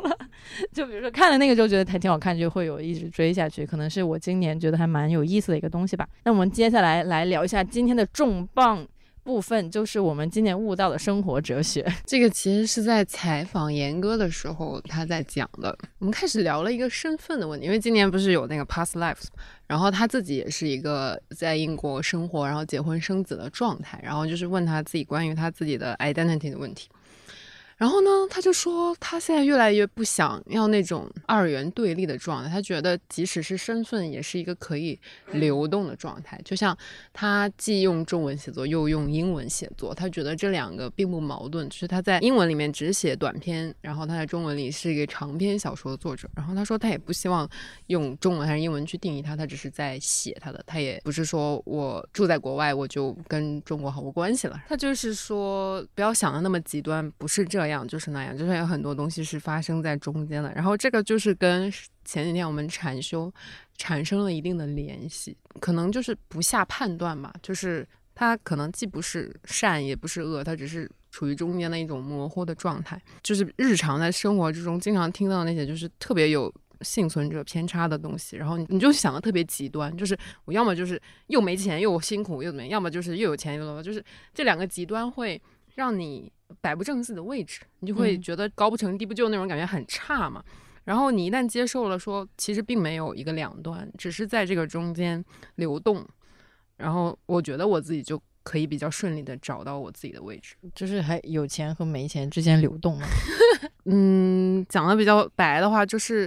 了。[LAUGHS] 就比如说看了那个之后觉得还挺好看，就会有一直追下去。可能是我今年觉得还蛮有意思的一个东西吧。那我们接下来来聊一下今天的重磅部分，就是我们今年悟到的生活哲学。[LAUGHS] 这个其实是在采访严哥的时候他在讲的。我们开始聊了一个身份的问题，因为今年不是有那个 past lives。然后他自己也是一个在英国生活，然后结婚生子的状态。然后就是问他自己关于他自己的 identity 的问题。然后呢，他就说他现在越来越不想要那种二元对立的状态，他觉得即使是身份，也是一个可以流动的状态。就像他既用中文写作，又用英文写作，他觉得这两个并不矛盾。就是他在英文里面只写短篇，然后他在中文里是一个长篇小说的作者。然后他说他也不希望用中文还是英文去定义他，他只是在写他的，他也不是说我住在国外我就跟中国毫无关系了。他就是说不要想的那么极端，不是这样。样就是那样，就是有很多东西是发生在中间的。然后这个就是跟前几天我们禅修产生了一定的联系，可能就是不下判断吧，就是它可能既不是善也不是恶，它只是处于中间的一种模糊的状态。就是日常在生活之中经常听到那些就是特别有幸存者偏差的东西，然后你就想的特别极端，就是我要么就是又没钱又辛苦又怎么样，要么就是又有钱又怎么，就是这两个极端会让你。摆不正自己的位置，你就会觉得高不成低不就那种感觉很差嘛。然后你一旦接受了，说其实并没有一个两端，只是在这个中间流动。然后我觉得我自己就可以比较顺利的找到我自己的位置，就是还有钱和没钱之间流动嘛。[LAUGHS] 嗯，讲的比较白的话就是。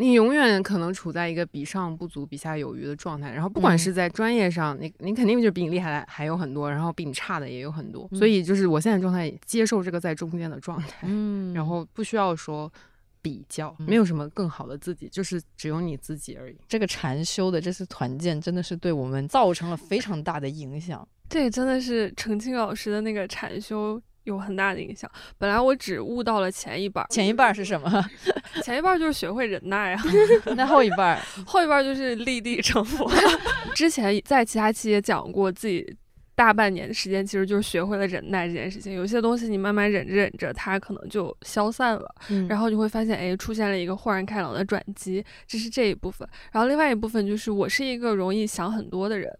你永远可能处在一个比上不足、比下有余的状态，然后不管是在专业上，你你肯定就比你厉害的还有很多，然后比你差的也有很多，所以就是我现在状态，接受这个在中间的状态，嗯，然后不需要说比较，没有什么更好的自己，就是只有你自己而已。这个禅修的这次团建真的是对我们造成了非常大的影响，对，真的是程青老师的那个禅修。有很大的影响。本来我只悟到了前一半，前一半是什么？[LAUGHS] 前一半就是学会忍耐啊。[LAUGHS] 那后一半，后一半就是立地成佛。[LAUGHS] 之前在其他期也讲过，自己大半年的时间其实就是学会了忍耐这件事情。有些东西你慢慢忍着忍着，它可能就消散了，然后你会发现，哎，出现了一个豁然开朗的转机。这是这一部分。然后另外一部分就是我是一个容易想很多的人。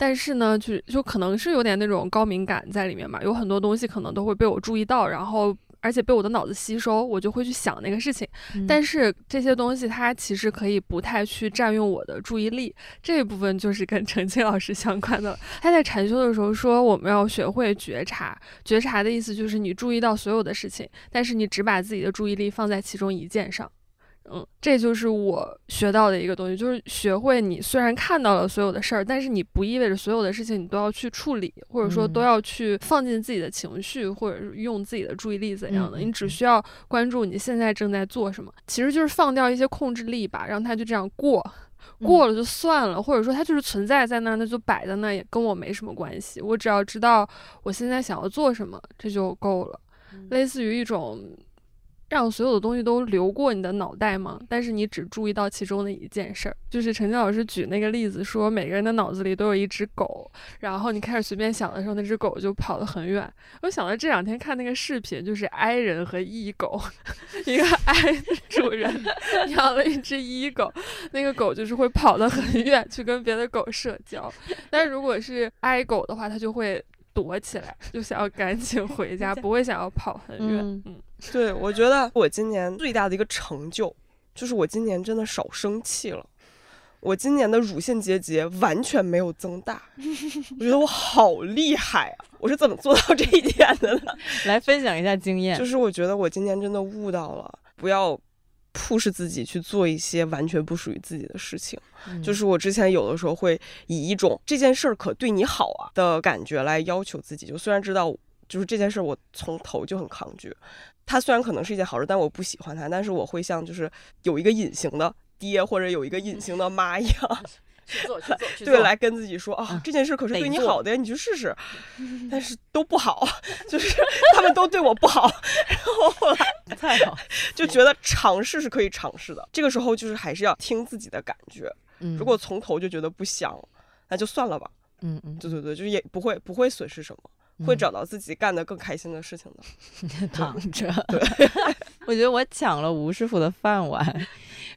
但是呢，就就可能是有点那种高敏感在里面嘛，有很多东西可能都会被我注意到，然后而且被我的脑子吸收，我就会去想那个事情。但是这些东西它其实可以不太去占用我的注意力，这一部分就是跟陈清老师相关的。他在禅修的时候说，我们要学会觉察，觉察的意思就是你注意到所有的事情，但是你只把自己的注意力放在其中一件上。嗯，这就是我学到的一个东西，就是学会你虽然看到了所有的事儿，但是你不意味着所有的事情你都要去处理，或者说都要去放进自己的情绪，或者是用自己的注意力怎样的。你只需要关注你现在正在做什么，其实就是放掉一些控制力吧，让它就这样过，过了就算了，或者说它就是存在在那儿，那就摆在那，也跟我没什么关系。我只要知道我现在想要做什么，这就够了，类似于一种。让所有的东西都流过你的脑袋吗？但是你只注意到其中的一件事儿，就是陈静老师举那个例子，说每个人的脑子里都有一只狗，然后你开始随便想的时候，那只狗就跑得很远。我想到这两天看那个视频，就是 I 人和 E 狗，[LAUGHS] 一个 I 主人 [LAUGHS] 养了一只 E 狗，那个狗就是会跑得很远去跟别的狗社交，但如果是 I 狗的话，它就会躲起来，就想要赶紧回家，不会想要跑很远。嗯。[LAUGHS] 对，我觉得我今年最大的一个成就，就是我今年真的少生气了。我今年的乳腺结节完全没有增大，我觉得我好厉害啊！我是怎么做到这一点的呢？[LAUGHS] 来分享一下经验。就是我觉得我今年真的悟到了，不要 push 自己去做一些完全不属于自己的事情。就是我之前有的时候会以一种这件事儿可对你好啊的感觉来要求自己，就虽然知道就是这件事儿我从头就很抗拒。它虽然可能是一件好事，但我不喜欢它。但是我会像就是有一个隐形的爹或者有一个隐形的妈一样，去做去做去对，来跟自己说啊，嗯这件事可是对你好的呀，你去试试。[LAUGHS] 但是都不好，[LAUGHS] 就是他们都对我不好，[LAUGHS] 然后后来不太好。就觉得尝试是可以尝试的。这个时候就是还是要听自己的感觉，嗯，如果从头就觉得不香，那就算了吧。嗯嗯，对对对，就是也不会不会损失什么，会找到自己干的更开心的事情的。躺着。对，我觉得我抢了吴师傅的饭碗，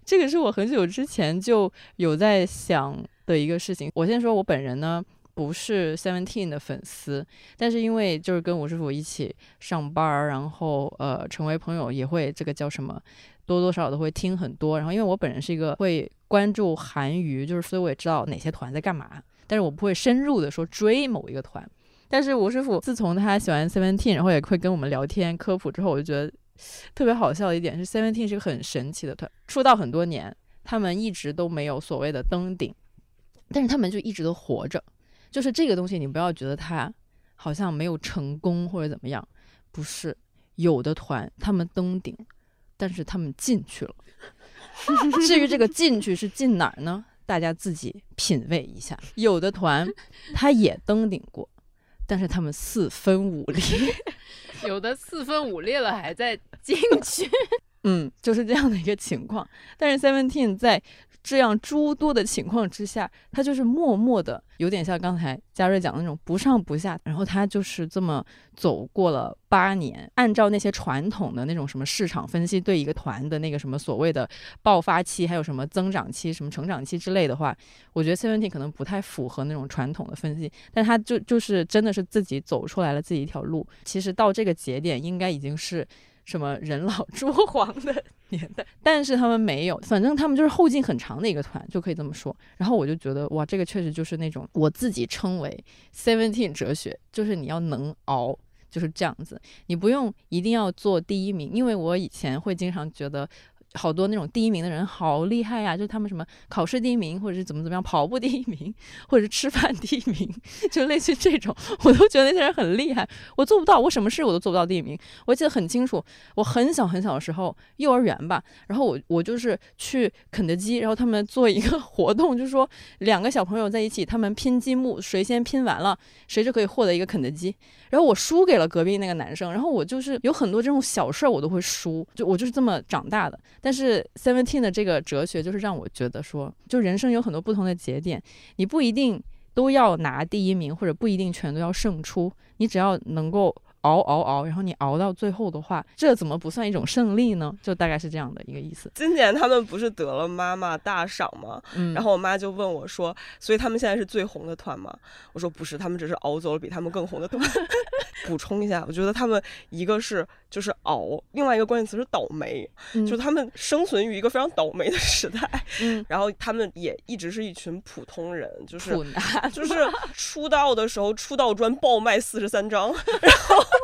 这个是我很久之前就有在想的一个事情。我先说，我本人呢不是 Seventeen 的粉丝，但是因为就是跟吴师傅一起上班儿，然后呃成为朋友，也会这个叫什么，多多少少都会听很多。然后因为我本人是一个会关注韩娱，就是所以我也知道哪些团在干嘛，但是我不会深入的说追某一个团。但是吴师傅自从他喜欢 Seventeen，然后也会跟我们聊天科普之后，我就觉得特别好笑的一点是，Seventeen 是个很神奇的团，出道很多年，他们一直都没有所谓的登顶，但是他们就一直都活着。就是这个东西，你不要觉得他好像没有成功或者怎么样，不是有的团他们登顶，但是他们进去了。[LAUGHS] 至于这个进去是进哪儿呢？大家自己品味一下。有的团他也登顶过，但是他们四分五裂。有的四分五裂了还在进去，[LAUGHS] 嗯，就是这样的一个情况。但是 Seventeen 在这样诸多的情况之下，他就是默默的，有点像刚才嘉瑞讲的那种不上不下，然后他就是这么走过了八年。按照那些传统的那种什么市场分析，对一个团的那个什么所谓的爆发期，还有什么增长期、什么成长期之类的话，我觉得 Seventeen 可能不太符合那种传统的分析。但他就就是真的是自己走出来了自己一条路。其实到这个节点，应该已经是。什么人老珠黄的年代，但是他们没有，反正他们就是后劲很长的一个团，就可以这么说。然后我就觉得，哇，这个确实就是那种我自己称为 Seventeen 哲学，就是你要能熬，就是这样子，你不用一定要做第一名，因为我以前会经常觉得。好多那种第一名的人好厉害呀、就他们什么考试第一名，或者是怎么怎么样，跑步第一名，[LAUGHS] 或者是吃饭第一名，[LAUGHS] 就类似这种，我都觉得那些人很厉害。我做不到，我什么事我都做不到第一名。我记得很清楚，我很小很小的时候，幼儿园吧，然后我我就是去肯德基，然后他们做一个活动，就是说两个小朋友在一起，他们拼积木，谁先拼完了，谁就可以获得一个肯德基。然后我输给了隔壁那个男生，然后我就是有很多这种小事儿我都会输，就我就是这么长大的。但是 Seventeen 的这个哲学就是让我觉得说，就人生有很多不同的节点，你不一定都要拿第一名，或者不一定全都要胜出，你只要能够熬熬熬，然后你熬到最后的话，这怎么不算一种胜利呢？就大概是这样的一个意思。今年他们不是得了妈妈大赏吗？嗯，然后我妈就问我说：“所以他们现在是最红的团吗？”我说：“不是，他们只是熬走了比他们更红的团。[LAUGHS] ”补充一下，我觉得他们一个是就是熬，另外一个关键词是倒霉，嗯就他们生存于一个非常倒霉的时代，嗯，然后他们也一直是一群普通人，就是，就是出道的时候出道专爆卖四十三张，[LAUGHS] [LAUGHS]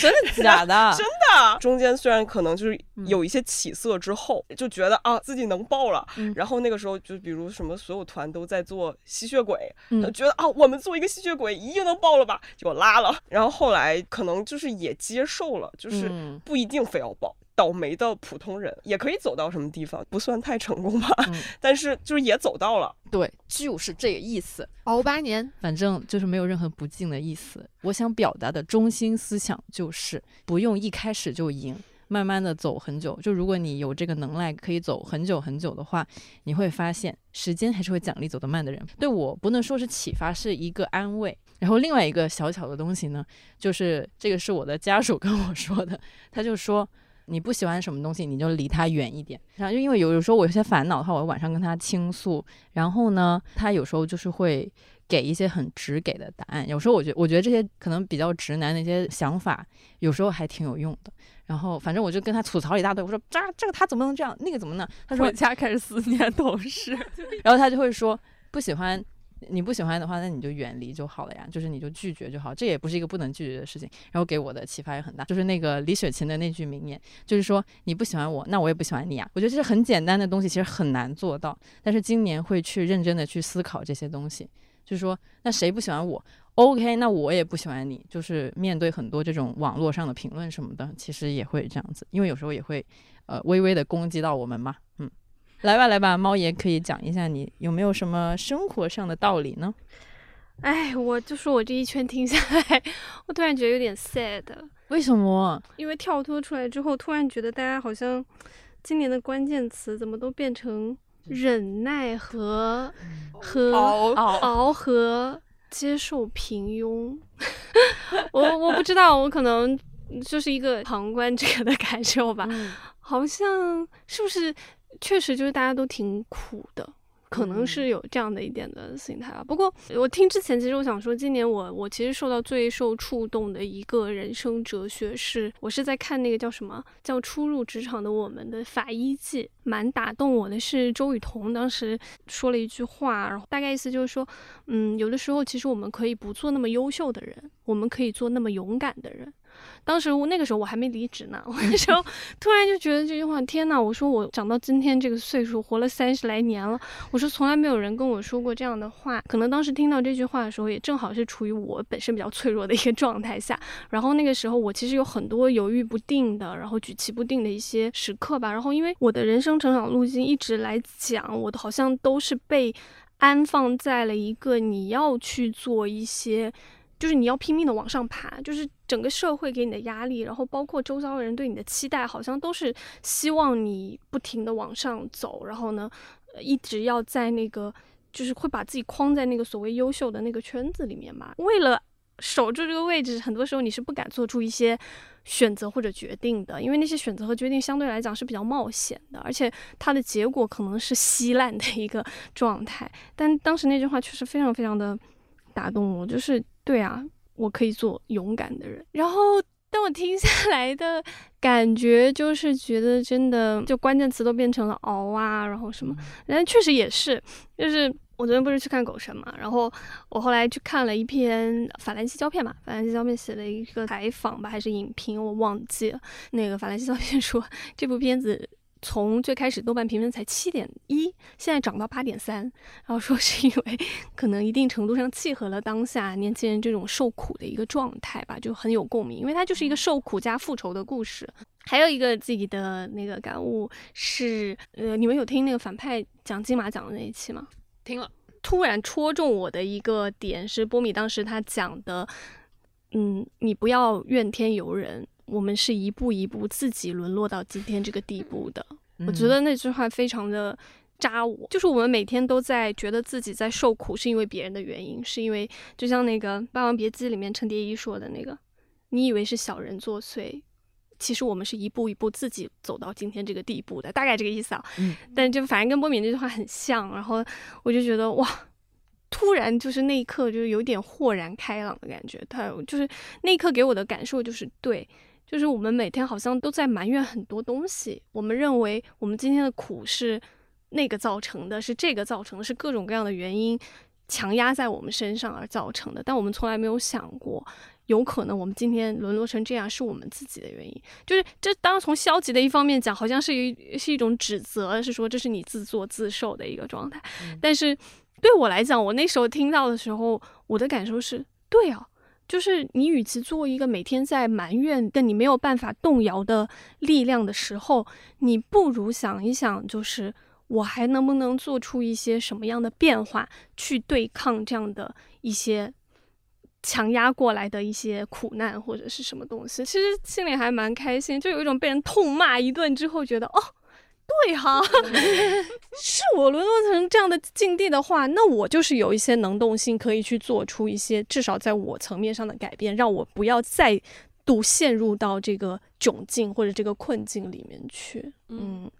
真的假的？[LAUGHS] 真的。中间虽然可能就是嗯有一些起色之后，就觉得啊自己能爆了，嗯然后那个时候就比如什么所有团都在做吸血鬼，嗯觉得啊我们做一个吸血鬼一定能爆了吧，结果拉了。然后后来可能就是也接受了，就是嗯不一定非要爆。倒霉的普通人也可以走到什么地方，不算太成功吧，嗯 [LAUGHS] 但是就是也走到了。对，就是这个意思。熬八年，反正就是没有任何不敬的意思。我想表达的中心思想就是不用一开始就赢，慢慢的走很久。就如果你有这个能耐，可以走很久很久的话，你会发现时间还是会奖励走得慢的人。对我不能说是启发，是一个安慰。然后另外一个小巧的东西呢，就是这个是我的家属跟我说的，他就说。你不喜欢什么东西，你就离他远一点。然后就因为有有时候我有些烦恼的话，我晚上跟他倾诉，然后呢，他有时候就是会给一些很直给的答案。有时候我觉我觉得这些可能比较直男的一些想法，有时候还挺有用的。然后反正我就跟他吐槽了一大堆，我说这这个他怎么能这样，那个怎么呢？他说我，家开始思念同事。[LAUGHS] 然后他就会说不喜欢。你不喜欢的话，那你就远离就好了呀，就是你就拒绝就好，这也不是一个不能拒绝的事情。然后给我的启发也很大，就是那个李雪琴的那句名言，就是说你不喜欢我，那我也不喜欢你啊。我觉得这是很简单的东西，其实很难做到，但是今年会去认真的去思考这些东西，就是说那谁不喜欢我？OK，那我也不喜欢你。就是面对很多这种网络上的评论什么的，其实也会这样子，因为有时候也会呃微微的攻击到我们嘛，嗯。来吧来吧，猫爷可以讲一下你有没有什么生活上的道理呢？哎，我就说我这一圈听下来，我突然觉得有点 sad。为什么？因为跳脱出来之后，突然觉得大家好像今年的关键词怎么都变成忍耐和和熬熬和接受平庸。[LAUGHS] 我我不知道，我可能就是一个旁观者的感受吧。好像是不是确实就是大家都挺苦的。可能是有这样的一点的心态吧。不过我听之前，其实我想说，今年我我其实受到最受触动的一个人生哲学是，我是在看那个叫什么叫《初入职场的我们的法医记》，蛮打动我的是周雨彤当时说了一句话，然后大概意思就是说，嗯，有的时候其实我们可以不做那么优秀的人，我们可以做那么勇敢的人。当时我那个时候我还没离职呢，我那时候突然就觉得这句话，天呐！我说我长到今天这个岁数，活了三十来年了，我说从来没有人跟我说过这样的话。可能当时听到这句话的时候，也正好是处于我本身比较脆弱的一个状态下。然后那个时候我其实有很多犹豫不定的，然后举棋不定的一些时刻吧。然后因为我的人生成长路径一直来讲，我的好像都是被安放在了一个你要去做一些。就是你要拼命的往上爬，就是整个社会给你的压力，然后包括周遭人对你的期待，好像都是希望你不停的往上走，然后呢，一直要在那个，就是会把自己框在那个所谓优秀的那个圈子里面嘛。为了守住这个位置，很多时候你是不敢做出一些选择或者决定的，因为那些选择和决定相对来讲是比较冒险的，而且它的结果可能是稀烂的一个状态。但当时那句话确实非常非常的打动我，就是。对啊，我可以做勇敢的人。然后，但我听下 [LAUGHS] 来的感觉，就是觉得真的，就关键词都变成了熬啊，然后什么。然后确实也是，就是我昨天不是去看狗神嘛，然后我后来去看了一篇法兰西胶片嘛，法兰西胶片写了一个采访吧，还是影评，我忘记了。那个法兰西胶片说 [LAUGHS] 这部片子。从最开始豆瓣评分才七点一，现在涨到八点三，然后说是因为 [LAUGHS] 可能一定程度上契合了当下年轻人这种受苦的一个状态吧，就很有共鸣，因为它就是一个受苦加复仇的故事。还有一个自己的那个感悟是，呃，你们有听那个反派讲金马奖的那一期吗？听了，突然戳中我的一个点是波米当时他讲的，嗯，你不要怨天尤人。我们是一步一步自己沦落到今天这个地步的。我觉得那句话非常的扎我，就是我们每天都在觉得自己在受苦，是因为别人的原因，是因为就像那个《霸王别姬》里面程蝶衣说的那个，你以为是小人作祟，其实我们是一步一步自己走到今天这个地步的，大概这个意思啊。嗯。但就反正跟波敏这句话很像，然后我就觉得哇，突然就是那一刻就是有点豁然开朗的感觉。他就是那一刻给我的感受就是对。就是我们每天好像都在埋怨很多东西，我们认为我们今天的苦是那个造成的，是这个造成的，是各种各样的原因强压在我们身上而造成的。但我们从来没有想过，有可能我们今天沦落成这样是我们自己的原因。就是这当然从消极的一方面讲，好像是一是一种指责，是说这是你自作自受的一个状态。但是对我来讲，我那时候听到的时候，我的感受是对啊。就是你，与其做一个每天在埋怨但你没有办法动摇的力量的时候，你不如想一想，就是我还能不能做出一些什么样的变化，去对抗这样的一些强压过来的一些苦难或者是什么东西。其实心里还蛮开心，就有一种被人痛骂一顿之后，觉得哦。对哈，[LAUGHS] 是我沦落成这样的境地的话，那我就是有一些能动性，可以去做出一些至少在我层面上的改变，让我不要再度陷入到这个窘境或者这个困境里面去。嗯。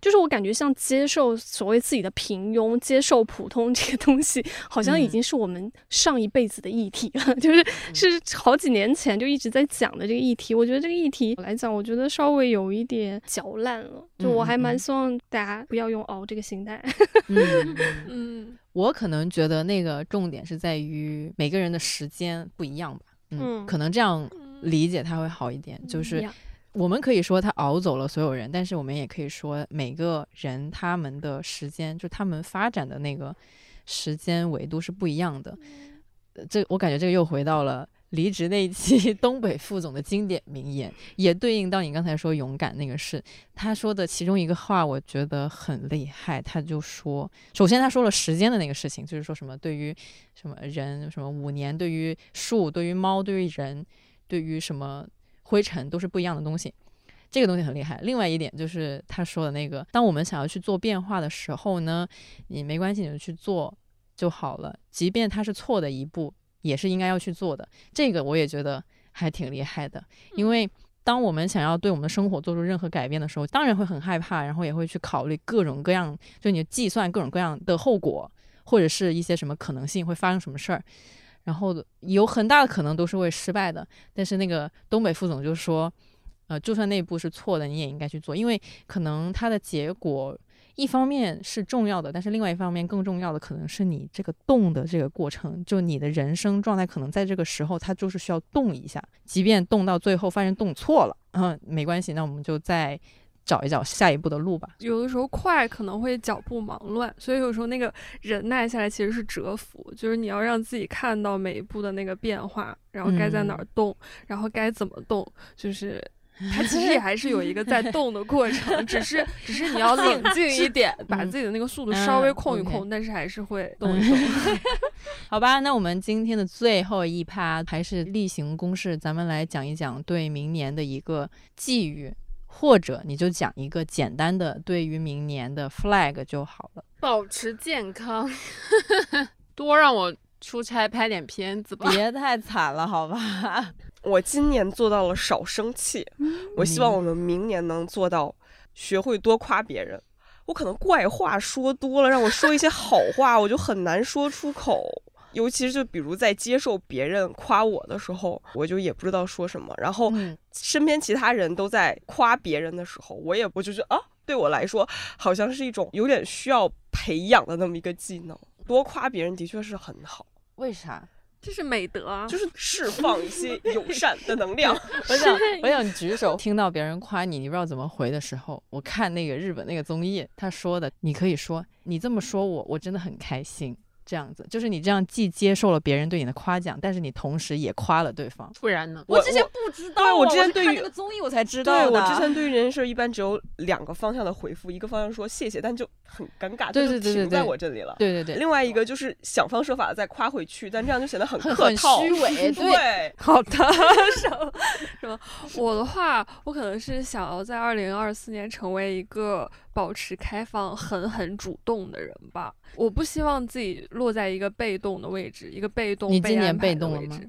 就是我感觉像接受所谓自己的平庸，接受普通这个东西，好像已经是我们上一辈子的议题了。[LAUGHS] 就是是好几年前就一直在讲的这个议题。我觉得这个议题来讲，我觉得稍微有一点嚼烂了。就我还蛮希望大家不要用熬这个心态。嗯 [LAUGHS] 嗯，我可能觉得那个重点是在于每个人的时间不一样吧。嗯，可能这样理解他会好一点。就是。我们可以说他熬走了所有人，但是我们也可以说每个人他们的时间，就他们发展的那个时间维度是不一样的。这我感觉这个又回到了离职那一期东北副总的经典名言，也对应到你刚才说勇敢那个事。他说的其中一个话，我觉得很厉害。他就说，首先他说了时间的那个事情，就是说什么对于什么人，什么五年对于树，对于猫，对于人，对于什么灰尘都是不一样的东西。这个东西很厉害。另外一点就是他说的那个，当我们想要去做变化的时候呢，你没关系，你就去做就好了，即便它是错的一步。也是应该要去做的，这个我也觉得还挺厉害的。因为当我们想要对我们的生活做出任何改变的时候，当然会很害怕，然后也会去考虑各种各样，就你计算各种各样的后果，或者是一些什么可能性会发生什么事儿，然后有很大的可能都是会失败的。但是那个东北副总就说，呃，就算那一步是错的，你也应该去做，因为可能它的结果。一方面是重要的，但是另外一方面更重要的可能是你这个动的这个过程，就你的人生状态可能在这个时候它就是需要动一下，即便动到最后发现动错了，嗯，没关系，那我们就再找一找下一步的路吧。有的时候快可能会脚步忙乱，所以有时候那个忍耐下来其实是蛰伏，就是你要让自己看到每一步的那个变化，然后该在哪儿动，然后该怎么动，[LAUGHS] 就是。它其实也还是有一个在动的过程，只是只是你要冷静一点，[LAUGHS] 把自己的那个速度稍微控一控，但是还是会动一动。[LAUGHS] 好吧，那我们今天的最后一趴还是例行公事，咱们来讲一讲对明年的一个寄语，或者你就讲一个简单的对于明年的 flag 就好了。保持健康，[LAUGHS] 多让我出差拍点片子吧。别太惨了，好吧。[LAUGHS] 我今年做到了少生气，我希望我们明年能做到学会多夸别人。我可能怪话说多了，让我说一些好话，我就很难说出口。尤其是就比如在接受别人夸我的时候，我就也不知道说什么。然后身边其他人都在夸别人的时候，我也我就觉得啊，对我来说好像是一种有点需要培养的那么一个技能。多夸别人的确是很好。为啥？这是美德啊，就是释放一些友善的能量。[LAUGHS] [LAUGHS] 我想，我想举手。听到别人夸你，你不知道怎么回的时候，我看那个日本那个综艺，他说的，你可以说，你这么说我，我真的很开心。这样子，就是你这样既接受了别人对你的夸奖，但是你同时也夸了对方。不然呢？我之前不知道，对我之前对于这个综艺我才知道。对我之前对于这件事一般只有两个方向的回复，一个方向说谢谢，但就很尴尬，对对对停在我这里了。对对对。另外一个就是想方设法的再夸回去，但这样就显得很很虚伪。[LAUGHS] 对，好的，什么什么？我的话，我可能是想要在二零二四年成为一个。保持开放、狠狠主动的人吧。我不希望自己落在一个被动的位置，一个被动。你今年被动了吗？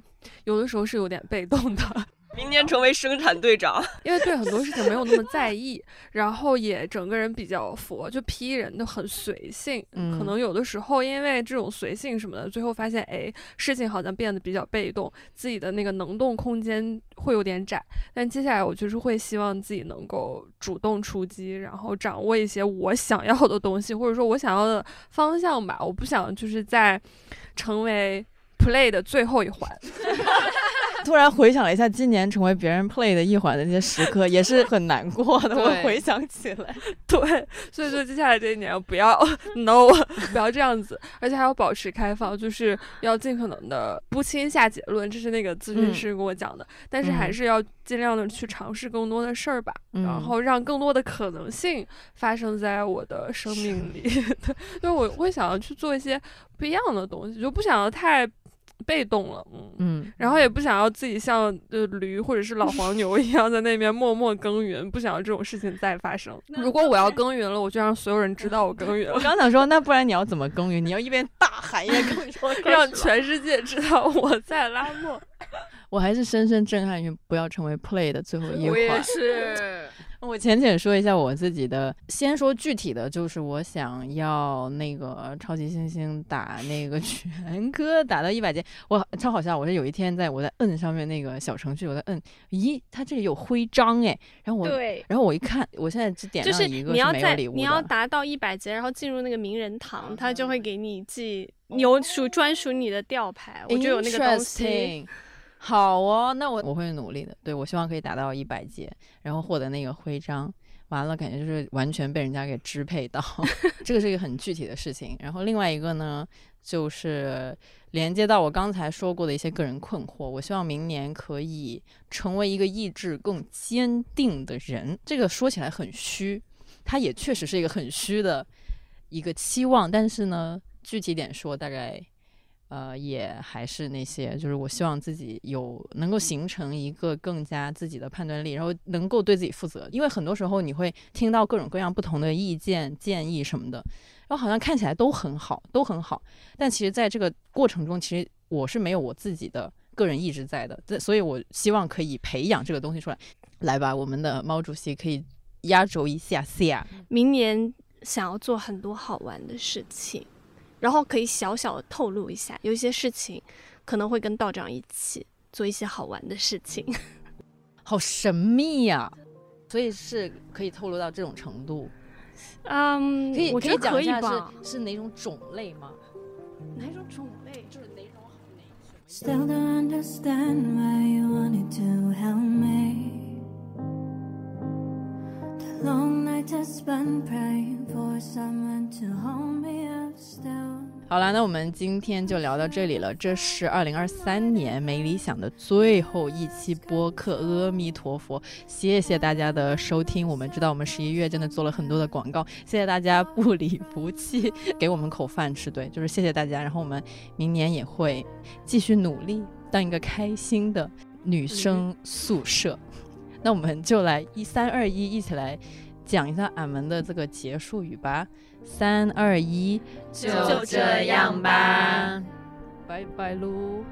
有的时候是有点被动的。明年成为生产队长，[LAUGHS] 因为对很多事情没有那么在意，然后也整个人比较佛，就批人都很随性。可能有的时候因为这种随性什么的，最后发现哎，事情好像变得比较被动，自己的那个能动空间会有点窄。但接下来我就是会希望自己能够主动出击，然后掌握一些我想要的东西，或者说我想要的方向吧。我不想就是在成为 play 的最后一环。[LAUGHS] 突然回想了一下今年成为别人 play 的一环的那些时刻，[LAUGHS] 也是很难过的。我回想起来，[LAUGHS] 对，所以说接下来这一年不要 [LAUGHS] no，不要这样子，而且还要保持开放，就是要尽可能的不轻下结论，这是那个咨询师跟我讲的。但是还是要尽量的去尝试更多的事儿吧，然后让更多的可能性发生在我的生命里。对，因为我会想要去做一些不一样的东西，就不想要太。被动了，嗯嗯，然后也不想要自己像呃驴或者是老黄牛一样在那边默默耕耘，不想要这种事情再发生。如果我要耕耘了，我就让所有人知道我耕耘了。我刚想说，那不然你要怎么耕耘？你要一边大喊一边耕耘，让全世界知道我在拉磨。[LAUGHS] 我还是深深震撼于不要成为 play 的最后一环。我 [LAUGHS] 也是。我浅浅说一下我自己的，先说具体的，就是我想要那个超级星星打那个 [LAUGHS] 全科打到一百级，我超好笑。我是有一天在我在摁上面那个小程序，我在摁，咦，它这里有徽章哎，然后我，对然后我一看，我现在只点上一个是没有礼物你要达到一百级，然后进入那个名人堂，他就会给你寄有属专属你的吊牌，我就有那个东西。好哦，那我我会努力的。对我希望可以达到一百阶，然后获得那个徽章。完了感觉就是完全被人家给支配到，[LAUGHS] 这个是一个很具体的事情。然后另外一个呢，就是连接到我刚才说过的一些个人困惑，我希望明年可以成为一个意志更坚定的人。这个说起来很虚，它也确实是一个很虚的一个期望，但是呢，具体点说，大概。呃，也还是那些，就是我希望自己有能够形成一个更加自己的判断力，然后能够对自己负责。因为很多时候你会听到各种各样不同的意见、建议什么的，然后好像看起来都很好，都很好。但其实在这个过程中，其实我是没有我自己的个人意志在的。所以我希望可以培养这个东西出来。来吧，我们的毛主席可以压轴一下下。明年想要做很多好玩的事情。然后可以小小的透露一下，有一些事情可能会跟道长一起做一些好玩的事情，[LAUGHS] 好神秘呀！所以是可以透露到这种程度。嗯，可以，我觉得可以吧？是哪种种类吗？哪种种类？就是哪种好好了，那我们今天就聊到这里了。这是二零二三年没理想的最后一期播客，阿弥陀佛，谢谢大家的收听。我们知道我们十一月真的做了很多的广告，谢谢大家不离不弃，给我们口饭吃。对，就是谢谢大家。然后我们明年也会继续努力，当一个开心的女生宿舍。那我们就来一三二一，一起来讲一下俺们的这个结束语吧。三二一就这样吧。拜拜喽